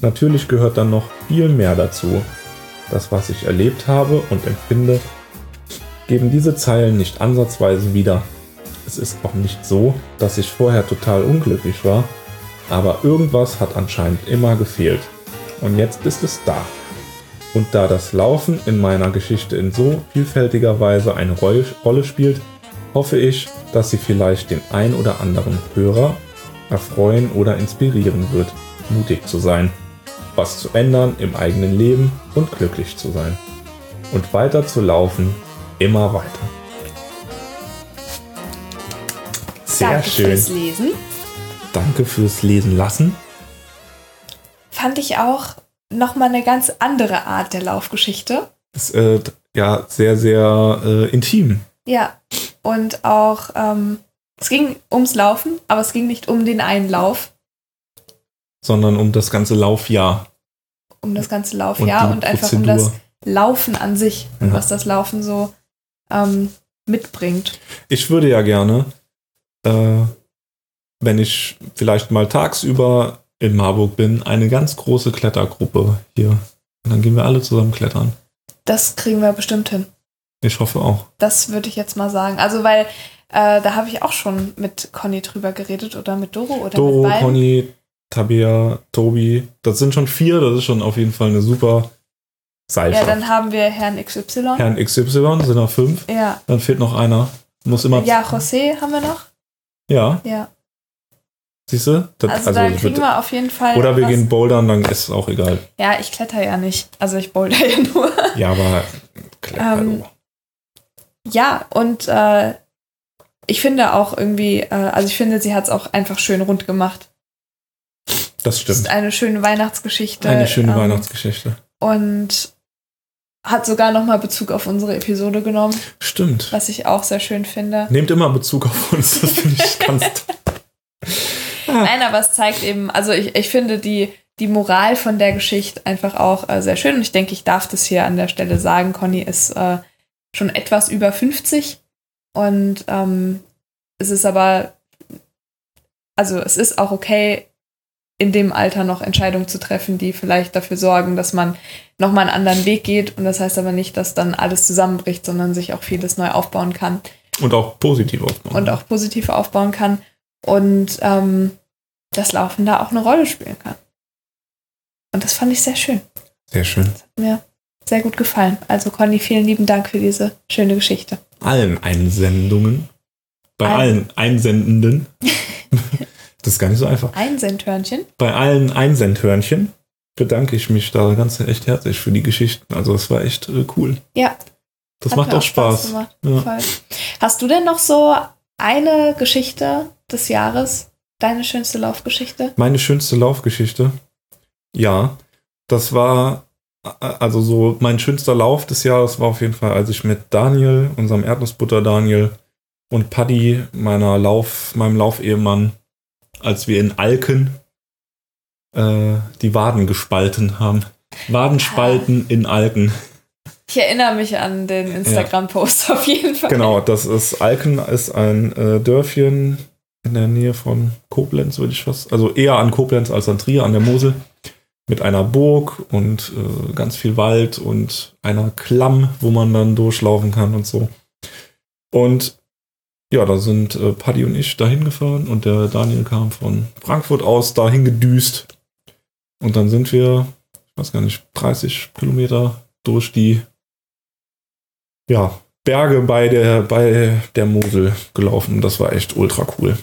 Natürlich gehört dann noch viel mehr dazu. Das, was ich erlebt habe und empfinde, geben diese Zeilen nicht ansatzweise wieder. Es ist auch nicht so, dass ich vorher total unglücklich war, aber irgendwas hat anscheinend immer gefehlt. Und jetzt ist es da. Und da das Laufen in meiner Geschichte in so vielfältiger Weise eine Rolle spielt, hoffe ich, dass sie vielleicht den ein oder anderen Hörer erfreuen oder inspirieren wird, mutig zu sein, was zu ändern im eigenen Leben und glücklich zu sein. Und weiter zu laufen, immer weiter. Sehr Danke schön. fürs Lesen. Danke fürs Lesen lassen. Fand ich auch nochmal eine ganz andere Art der Laufgeschichte. Ist äh, ja sehr, sehr äh, intim. Ja. Und auch, ähm, es ging ums Laufen, aber es ging nicht um den einen Lauf, sondern um das ganze Laufjahr. um das ganze Laufjahr Und und einfach um das. Laufen an sich und Ja. was das Laufen so ähm, mitbringt. Ich würde ja gerne, äh, wenn ich vielleicht mal tagsüber in Marburg bin, eine ganz große Klettergruppe hier. Und dann gehen wir alle zusammen klettern. Das kriegen wir bestimmt hin. Ich hoffe auch. Das würde ich jetzt mal sagen. Also, weil äh, da habe ich auch schon mit Conny drüber geredet oder mit Doro oder Doro, mit beiden. Conny, Tabea, Tobi. Das sind schon vier. Das ist schon auf jeden Fall eine super ja, Seilschaft. dann haben wir Herrn XY. Herrn XY sind noch fünf. Ja. Dann fehlt noch einer. Muss immer. Ja, José haben wir noch. Ja, Ja. siehst du? Das- Also, da das kriegen wir auf jeden Fall. oder wir was. gehen bouldern, dann ist es auch egal. Ja, ich kletter ja nicht. Also ich boulder ja nur. Ja, aber Kletter, Ähm, Ja, und äh, ich finde auch irgendwie, äh, also ich finde, sie hat es auch einfach schön rund gemacht. das stimmt. ist eine schöne Weihnachtsgeschichte. Eine schöne ähm, Weihnachtsgeschichte. Und hat sogar nochmal Bezug auf unsere Episode genommen, Stimmt. was ich auch sehr schön finde. Nehmt immer Bezug auf uns, das finde ich ganz toll. Nein, aber es zeigt eben, also ich, ich finde die, die Moral von der Geschichte einfach auch äh, sehr schön. Und ich denke, ich darf das hier an der Stelle sagen. Conny ist äh, schon etwas über 50 und ähm, es ist aber, also es ist auch okay, in dem Alter noch Entscheidungen zu treffen, die vielleicht dafür sorgen, dass man nochmal einen anderen Weg geht. Und das heißt aber nicht, dass dann alles zusammenbricht, sondern sich auch vieles neu aufbauen kann Und auch positiv aufbauen. und auch positiv aufbauen kann und ähm, das Laufen da auch eine Rolle spielen kann. Und das fand ich sehr schön. Sehr schön. Mir sehr gut gefallen. Also Conny, vielen lieben Dank für diese schöne Geschichte. Allen Einsendungen. Bei Allen. allen Einsendenden. das ist gar nicht so einfach. Ein Sendhörnchen. Bei allen Einsendhörnchen bedanke ich mich da ganz echt herzlich für die Geschichten. Also es war echt äh, cool. Ja. Das macht auch Spaß. gemacht. Ja. Hast du denn noch so eine Geschichte des Jahres? Deine schönste Laufgeschichte? Meine schönste Laufgeschichte. Ja, das war also so mein schönster Lauf des Jahres war auf jeden Fall, als ich mit Daniel, unserem Erdnussbutter Daniel und Paddy, meiner Lauf, meinem Laufehemann, als wir in Alken äh, die Waden gespalten haben. Wadenspalten in Alken. Ich erinnere mich an den Instagram-Post auf jeden Fall. Genau, das ist Alken ist ein äh, Dörfchen in der Nähe von Koblenz, würde ich fast, also eher an Koblenz als an Trier an der Mosel, mit einer Burg und äh, ganz viel Wald und einer Klamm, wo man dann durchlaufen kann und so. Und ja, da sind äh, Paddy und ich dahin gefahren und der Daniel kam von Frankfurt aus dahin gedüst. Und dann sind wir, ich weiß gar nicht, 30 Kilometer durch die ja, Berge bei der, bei der Mosel gelaufen. Das war echt ultra cool.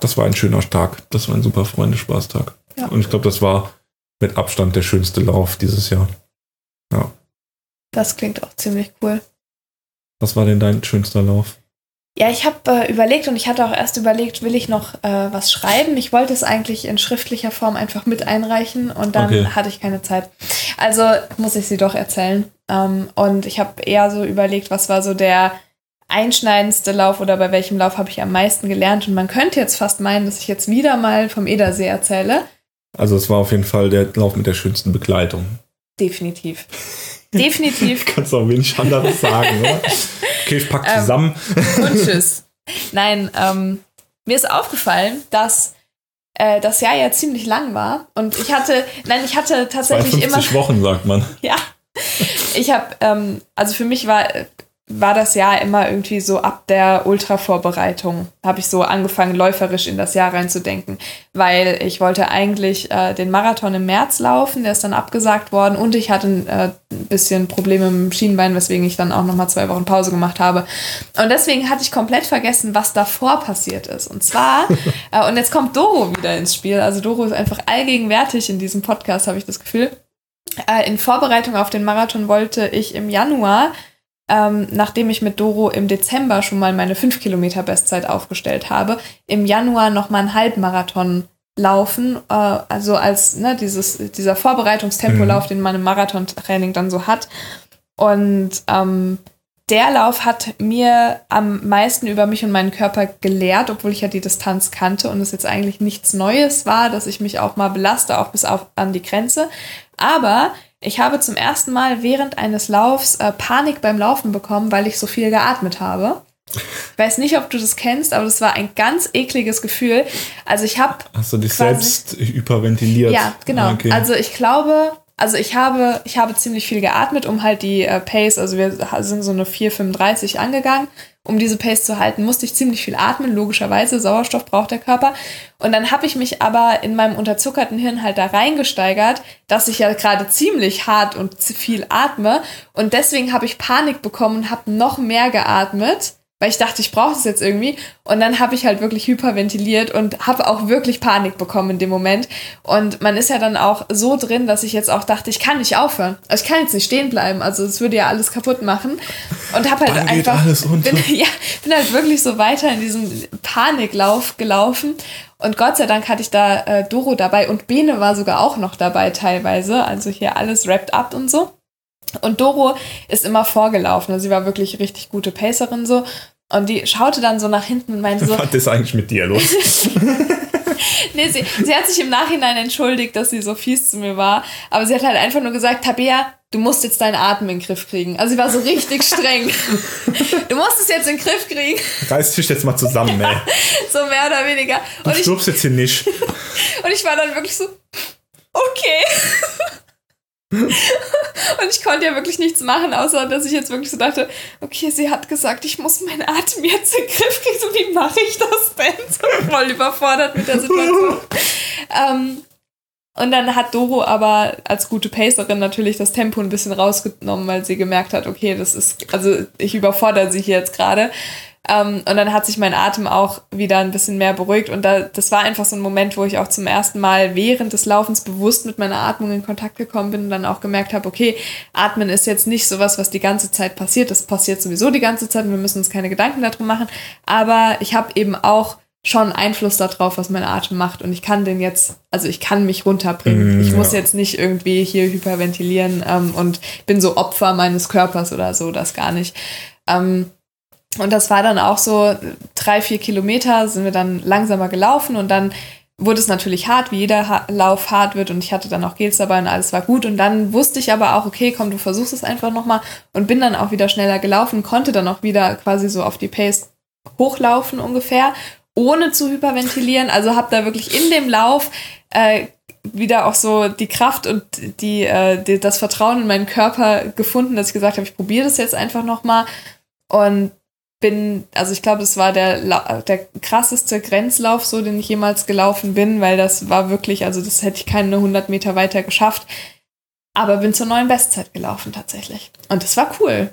Das war ein schöner Tag. Das war ein super Freundespaßtag. Ja. Und ich glaube, das war mit Abstand der schönste Lauf dieses Jahr. Das klingt auch ziemlich cool. Was war denn dein schönster Lauf? Ja, ich habe äh, überlegt und ich hatte auch erst überlegt, will ich noch äh, was schreiben? Ich wollte es eigentlich in schriftlicher Form einfach mit einreichen und dann Okay. hatte ich keine Zeit. Also muss ich sie doch erzählen. Ähm, und ich habe eher so überlegt, was war so der einschneidendste Lauf oder bei welchem Lauf habe ich am meisten gelernt. Und man könnte jetzt fast meinen, dass ich jetzt wieder mal vom Edersee erzähle. Also es war auf jeden Fall der Lauf mit der schönsten Begleitung. Definitiv. Definitiv. Kannst du auch wenig anderes sagen, oder? Okay, ich pack Ähm, zusammen. und tschüss. Nein, ähm, mir ist aufgefallen, dass äh, das Jahr ja ziemlich lang war und ich hatte, nein, ich hatte tatsächlich immer, 52 Wochen, sagt man. ja, ich habe, ähm, also für mich war war das Jahr immer irgendwie so ab der Ultra-Vorbereitung, habe ich so angefangen, läuferisch in das Jahr reinzudenken, weil ich wollte eigentlich äh, den Marathon im März laufen, der ist dann abgesagt worden und ich hatte äh, ein bisschen Probleme mit dem Schienbein, weswegen ich dann auch nochmal zwei Wochen Pause gemacht habe. Und deswegen hatte ich komplett vergessen, was davor passiert ist. Und zwar, äh, und jetzt kommt Doro wieder ins Spiel, also Doro ist einfach allgegenwärtig in diesem Podcast, habe ich das Gefühl. Äh, in Vorbereitung auf den Marathon wollte ich im Januar ähm, nachdem ich mit Doro im Dezember schon mal meine 5 Kilometer Bestzeit aufgestellt habe, im Januar nochmal einen Halbmarathon laufen, äh, also als ne, dieses, dieser Vorbereitungstempolauf, Mhm. den man im Marathontraining dann so hat. Und ähm, der Lauf hat mir am meisten über mich und meinen Körper gelehrt, obwohl ich ja die Distanz kannte und es jetzt eigentlich nichts Neues war, dass ich mich auch mal belaste, auch bis auf, an die Grenze. Aber ich habe zum ersten Mal während eines Laufs äh, Panik beim Laufen bekommen, weil ich so viel geatmet habe. Ich weiß nicht, ob du das kennst, aber das war ein ganz ekliges Gefühl. Also ich habe Hast du dich selbst hyperventiliert? ja, genau. Okay. Also ich glaube, also ich habe, ich habe ziemlich viel geatmet, um halt die äh, Pace, also wir sind so eine 4,35 angegangen. Um diese Pace zu halten, musste ich ziemlich viel atmen, logischerweise. Sauerstoff braucht der Körper. Und dann habe ich mich aber in meinem unterzuckerten Hirn halt da reingesteigert, dass ich ja gerade ziemlich hart und z- viel atme. Und deswegen habe ich Panik bekommen und habe noch mehr geatmet weil ich dachte, ich brauche das jetzt irgendwie. Und dann habe ich halt wirklich hyperventiliert und habe auch wirklich Panik bekommen in dem Moment. Und man ist ja dann auch so drin, dass ich jetzt auch dachte, ich kann nicht aufhören. Also ich kann jetzt nicht stehen bleiben. Also es würde ja alles kaputt machen. Und habe halt Dann geht einfach. alles unter. Bin, ja, bin halt wirklich so weiter in diesem Paniklauf gelaufen. Und Gott sei Dank hatte ich da äh, Doro dabei und Bene war sogar auch noch dabei teilweise. Also hier alles wrapped up und so. Und Doro ist immer vorgelaufen. Also sie war wirklich richtig gute Pacerin so. Und die schaute dann so nach hinten und meinte so, Was ist eigentlich mit dir los? nee, sie, sie hat sich im Nachhinein entschuldigt, dass sie so fies zu mir war. Aber sie hat halt einfach nur gesagt, Tabea, du musst jetzt deinen Atem in den Griff kriegen. Also sie war so richtig streng. Du musst es jetzt in den Griff kriegen. Reiß dich jetzt mal zusammen, ey. So mehr oder weniger. Du Und ich, stirbst jetzt hier nicht. und ich war dann wirklich so, okay. Und ich konnte ja wirklich nichts machen, außer dass ich jetzt wirklich so dachte, okay, sie hat gesagt, ich muss meinen Atem jetzt in den Griff kriegen. So, wie mache ich das denn? So voll überfordert mit der Situation. ähm, und dann hat Doro aber als gute Pacerin natürlich das Tempo ein bisschen rausgenommen, weil sie gemerkt hat, okay, das ist, also ich überfordere sie hier jetzt gerade. Ähm, und dann hat sich mein Atem auch wieder ein bisschen mehr beruhigt. Und da, das war einfach so ein Moment, wo ich auch zum ersten Mal während des Laufens bewusst mit meiner Atmung in Kontakt gekommen bin und dann auch gemerkt habe, okay, Atmen ist jetzt nicht sowas, was die ganze Zeit passiert. Das passiert sowieso die ganze Zeit und wir müssen uns keine Gedanken darum machen. Aber ich habe eben auch schon Einfluss darauf, was mein Atem macht. Und ich kann den jetzt, also ich kann mich runterbringen. Mm, ich muss ja. jetzt nicht irgendwie hier hyperventilieren ähm, und bin so Opfer meines Körpers oder so, das gar nicht. Ähm, und das war dann auch so drei, vier Kilometer sind wir dann langsamer gelaufen und dann wurde es natürlich hart, wie jeder Lauf hart wird und ich hatte dann auch Gels dabei und alles war gut. Und dann wusste ich aber auch, okay, komm, du versuchst es einfach nochmal und bin dann auch wieder schneller gelaufen, konnte dann auch wieder quasi so auf die Pace hochlaufen ungefähr, ohne zu hyperventilieren, also habe da wirklich in dem Lauf äh, wieder auch so die Kraft und die, äh, die, das Vertrauen in meinen Körper gefunden, dass ich gesagt habe, ich probiere das jetzt einfach nochmal. Und bin, also ich glaube, das war der, der krasseste Grenzlauf, so den ich jemals gelaufen bin, weil das war wirklich, also das hätte ich keine 100 Meter weiter geschafft. Aber bin zur neuen Bestzeit gelaufen tatsächlich. Und das war cool.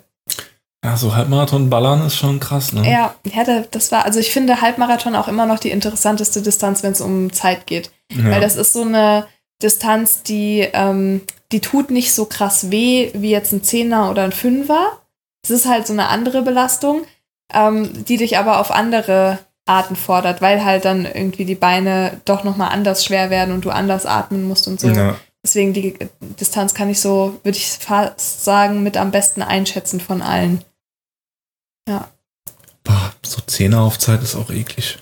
Ja, so Halbmarathon ballern ist schon krass, ne? Ja, ja, da- das war, also ich finde Halbmarathon auch immer noch die interessanteste Distanz, wenn es um Zeit geht. Ja. Weil das ist so eine Distanz, die, ähm, die tut nicht so krass weh wie jetzt ein Zehner oder ein Fünfer. Es ist halt so eine andere Belastung, ähm, die dich aber auf andere Arten fordert, weil halt dann irgendwie die Beine doch nochmal anders schwer werden und du anders atmen musst und so. Ja. Deswegen die Distanz kann ich so, würde ich fast sagen, mit am besten einschätzen von allen. Boah, so Zehner auf Zeit ist auch eklig.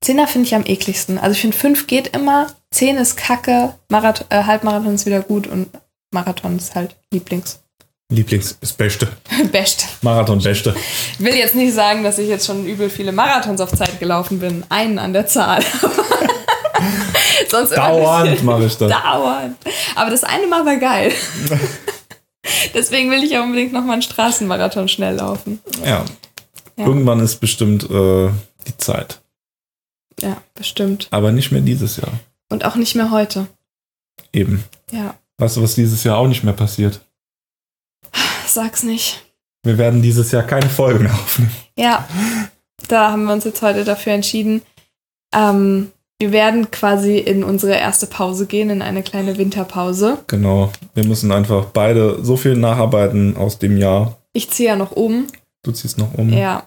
Zehner finde ich am ekligsten. Also ich finde fünf geht immer, zehn ist kacke, Marathon, äh, Halbmarathon ist wieder gut und Marathon ist halt Lieblings. Lieblings ist Beste. Best. Marathon Beste. Ich will jetzt nicht sagen, dass ich jetzt schon übel viele Marathons auf Zeit gelaufen bin. Einen an der Zahl. Sonst Dauernd mache ich das. Dauernd. Aber das eine Mal war geil. Deswegen will ich ja unbedingt nochmal einen Straßenmarathon schnell laufen. Ja. Ja. Irgendwann ist bestimmt äh, die Zeit. Ja, bestimmt. Aber nicht mehr dieses Jahr. Und auch nicht mehr heute. Eben. Ja, Weißt du, was dieses Jahr auch nicht mehr passiert? Sag's nicht. Wir werden dieses Jahr keine Folge mehr aufnehmen. Ja, da haben wir uns jetzt heute dafür entschieden. Ähm, wir werden quasi in unsere erste Pause gehen, in eine kleine Winterpause. Genau. Wir müssen einfach beide so viel nacharbeiten aus dem Jahr, Ich ziehe ja noch um. Du ziehst noch um. Ja,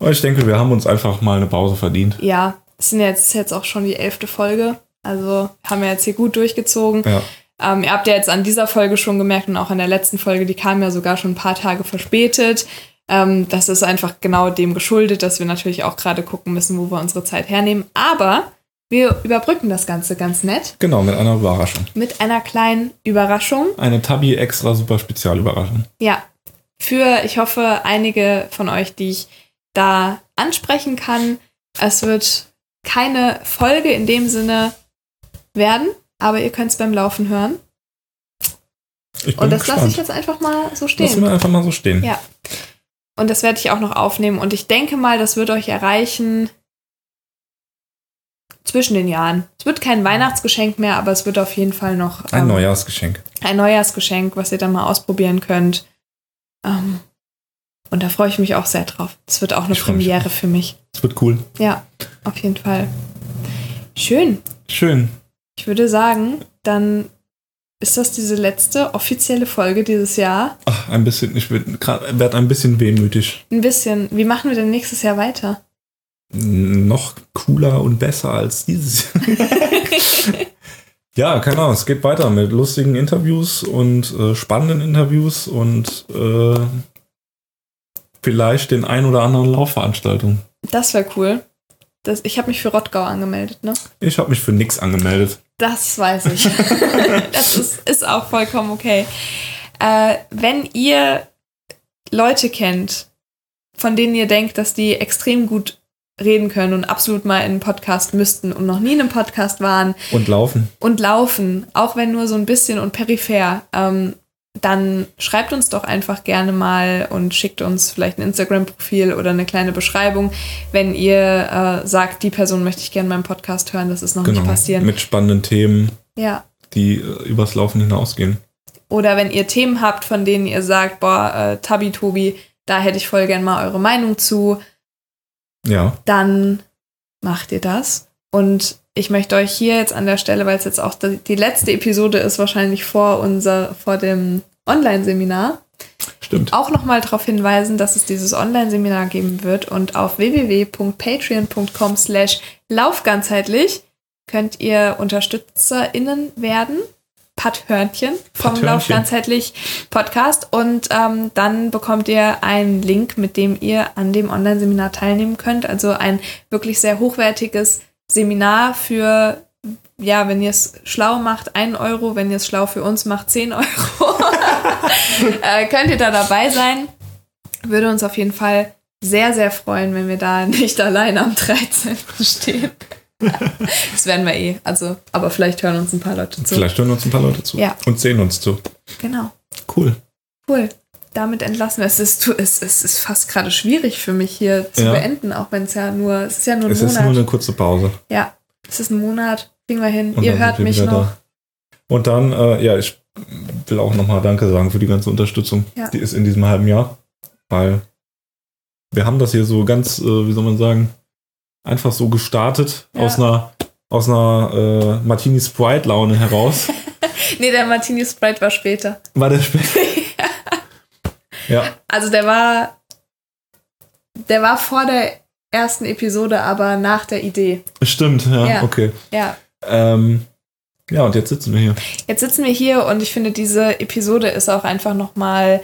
Aber ich denke, wir haben uns einfach mal eine Pause verdient. ja. Es sind jetzt, ist jetzt auch schon die elfte Folge. Also haben wir jetzt hier gut durchgezogen. Ja. Ähm, ihr habt ja jetzt an dieser Folge schon gemerkt und auch an der letzten Folge, die kam ja sogar schon ein paar Tage verspätet. Ähm, das ist einfach genau dem geschuldet, dass wir natürlich auch gerade gucken müssen, wo wir unsere Zeit hernehmen. Aber wir überbrücken das Ganze ganz nett Genau, mit einer Überraschung. mit einer kleinen Überraschung. Eine Tabi extra super Spezialüberraschung. Ja, für, ich hoffe, einige von euch, die ich da ansprechen kann. Es wird keine Folge in dem Sinne werden, aber ihr könnt es beim Laufen hören. Ich bin Und das gespannt. lasse ich jetzt einfach mal so Lassen stehen. wir einfach mal so stehen. Ja. Und das werde ich auch noch aufnehmen. Und ich denke mal, das wird euch erreichen zwischen den Jahren. Es wird kein Weihnachtsgeschenk mehr, aber es wird auf jeden Fall noch Ein ähm, Neujahrsgeschenk. ein Neujahrsgeschenk, was ihr dann mal ausprobieren könnt. Ähm, und da freue ich mich auch sehr drauf. Es wird auch eine Ich freu mich Premiere für mich. Es wird cool. Ja, auf jeden Fall. Schön. Schön. Ich würde sagen, dann ist das diese letzte offizielle Folge dieses Jahr. Ach, ein bisschen, ich werde ein bisschen wehmütig. Ein bisschen. Wie machen wir denn nächstes Jahr weiter? Noch cooler und besser als dieses. ja, keine Ahnung. Es geht weiter mit lustigen Interviews und äh, spannenden Interviews und äh, vielleicht den ein oder anderen Laufveranstaltungen. Das wäre cool. Das, ich habe mich für Rottgau angemeldet, ne? Ich habe mich für nix angemeldet. Das weiß ich. das ist, ist auch vollkommen okay. Äh, wenn ihr Leute kennt, von denen ihr denkt, dass die extrem gut reden können und absolut mal in einen Podcast müssten und noch nie in einem Podcast waren Und laufen. und laufen, auch wenn nur so ein bisschen und peripher, ähm, dann schreibt uns doch einfach gerne mal und schickt uns vielleicht ein Instagram-Profil oder eine kleine Beschreibung, wenn ihr äh, sagt, die Person möchte ich gerne in meinem Podcast hören, das ist noch Genau. nicht passieren. Mit spannenden Themen, Ja. die äh, übers Laufen hinausgehen. Oder wenn ihr Themen habt, von denen ihr sagt, boah, äh, Tabi, Tobi, da hätte ich voll gern mal eure Meinung zu, Ja. dann macht ihr das. Und ich möchte euch hier jetzt an der Stelle, weil es jetzt auch die letzte Episode ist, wahrscheinlich vor unser, vor dem Online-Seminar, Stimmt. auch nochmal darauf hinweisen, dass es dieses Online-Seminar geben wird und auf www.patreon.com slash laufganzheitlich könnt ihr UnterstützerInnen werden, Patthörnchen vom Patthörnchen. Lauf ganzheitlich Podcast und ähm, dann bekommt ihr einen Link, mit dem ihr an dem Online-Seminar teilnehmen könnt. Also ein wirklich sehr hochwertiges Seminar für, ja, wenn ihr es schlau macht, 1 Euro, wenn ihr es schlau für uns macht, 10 Euro. äh, könnt ihr da dabei sein. Würde uns auf jeden Fall sehr, sehr freuen, wenn wir da nicht allein am 13. stehen. das werden wir eh. Also, aber vielleicht hören uns ein paar Leute zu. Vielleicht hören uns ein paar Leute zu. Ja. Und sehen uns zu. Genau. Cool. Cool. Damit entlassen es. Ist, es, es ist fast gerade schwierig für mich hier zu Ja. beenden, auch wenn es ja nur, es ist ja nur ein Es ist Monat. nur eine kurze Pause. ja, es ist ein Monat. Kriegen wir hin. Und Ihr hört mich noch. da. Und dann, äh, ja, ich will auch nochmal Danke sagen für die ganze Unterstützung. Ja. Die ist in diesem halben Jahr. Weil wir haben das hier so ganz, äh, wie soll man sagen, einfach so gestartet Ja. aus einer aus einer äh, Martini Sprite Laune heraus. Nee, der Martini Sprite war später. War der spät? Ja, Also der war, der war vor der ersten Episode, aber nach der Idee. stimmt, ja, Ja. okay. Ja. Ähm, ja, und jetzt sitzen wir hier. Jetzt sitzen wir hier und ich finde, diese Episode ist auch einfach nochmal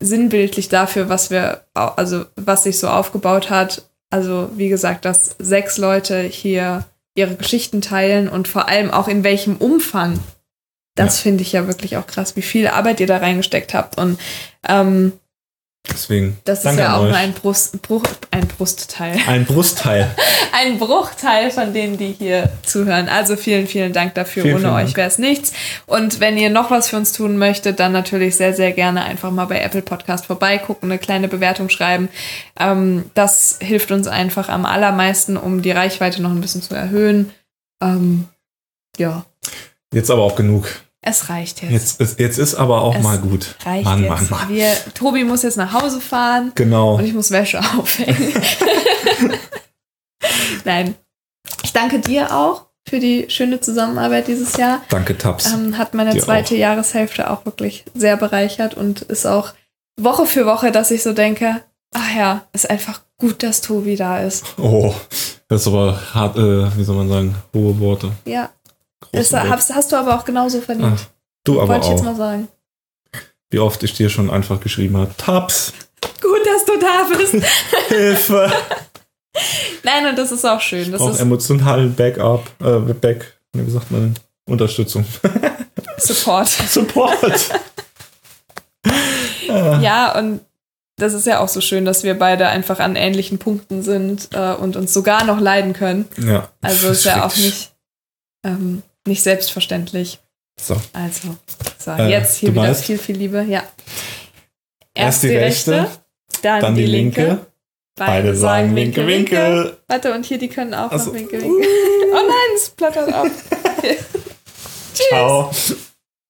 sinnbildlich dafür, was wir, also was sich so aufgebaut hat. Also, wie gesagt, dass sechs Leute hier ihre Geschichten teilen und vor allem auch in welchem Umfang. Das finde ich ja wirklich auch krass, wie viel Arbeit ihr da reingesteckt habt. Und ähm, Deswegen. das ist ja auch nur ein, Brust, Bruch, ein Brustteil. ein Brustteil. ein Bruchteil von denen, die hier zuhören. Also vielen, vielen Dank dafür. Vielen, Ohne vielen euch wäre es nichts. Und wenn ihr noch was für uns tun möchtet, dann natürlich sehr, sehr gerne einfach mal bei Apple Podcast vorbeigucken, eine kleine Bewertung schreiben. Ähm, das hilft uns einfach am allermeisten, um die Reichweite noch ein bisschen zu erhöhen. Ähm, ja, Jetzt aber auch genug. Es reicht jetzt. Jetzt ist, jetzt ist aber auch Es mal gut. reicht Mann, jetzt. Mann, Mann. Wir, Tobi muss jetzt nach Hause fahren. Genau. Und ich muss Wäsche aufhängen. Nein. Ich danke dir auch für die schöne Zusammenarbeit dieses Jahr. Danke, Tabs. Ähm, hat meine Dir zweite auch. Jahreshälfte auch wirklich sehr bereichert und ist auch Woche für Woche, dass ich so denke, ach ja, ist einfach gut, dass Tobi da ist. Oh, das ist aber hart, äh, wie soll man sagen, hohe Worte. Ja, das hast, hast du aber auch genauso verdient. Ach, du aber Wollte ich jetzt auch. mal sagen. Wie oft ich dir schon einfach geschrieben habe, Tabs, Gut, dass du da bist. Hilfe, Nein, und das ist auch schön. Das auch ist emotionalen Backup, äh, Back, wie sagt man? Unterstützung. Support. Support. Ja, und das ist ja auch so schön, dass wir beide einfach an ähnlichen Punkten sind äh, und uns sogar noch leiden können. ja. Also ist ja auch nicht, ähm, nicht selbstverständlich. So. Also, so, Äh, jetzt hier wieder weißt? viel, viel Liebe. Ja. Erst die rechte, dann, dann die linke. Beide sagen Winke, Winke. Warte, und hier, die können auch Ach so. noch Winke, Winke. Oh nein, es plattert ab. Ciao.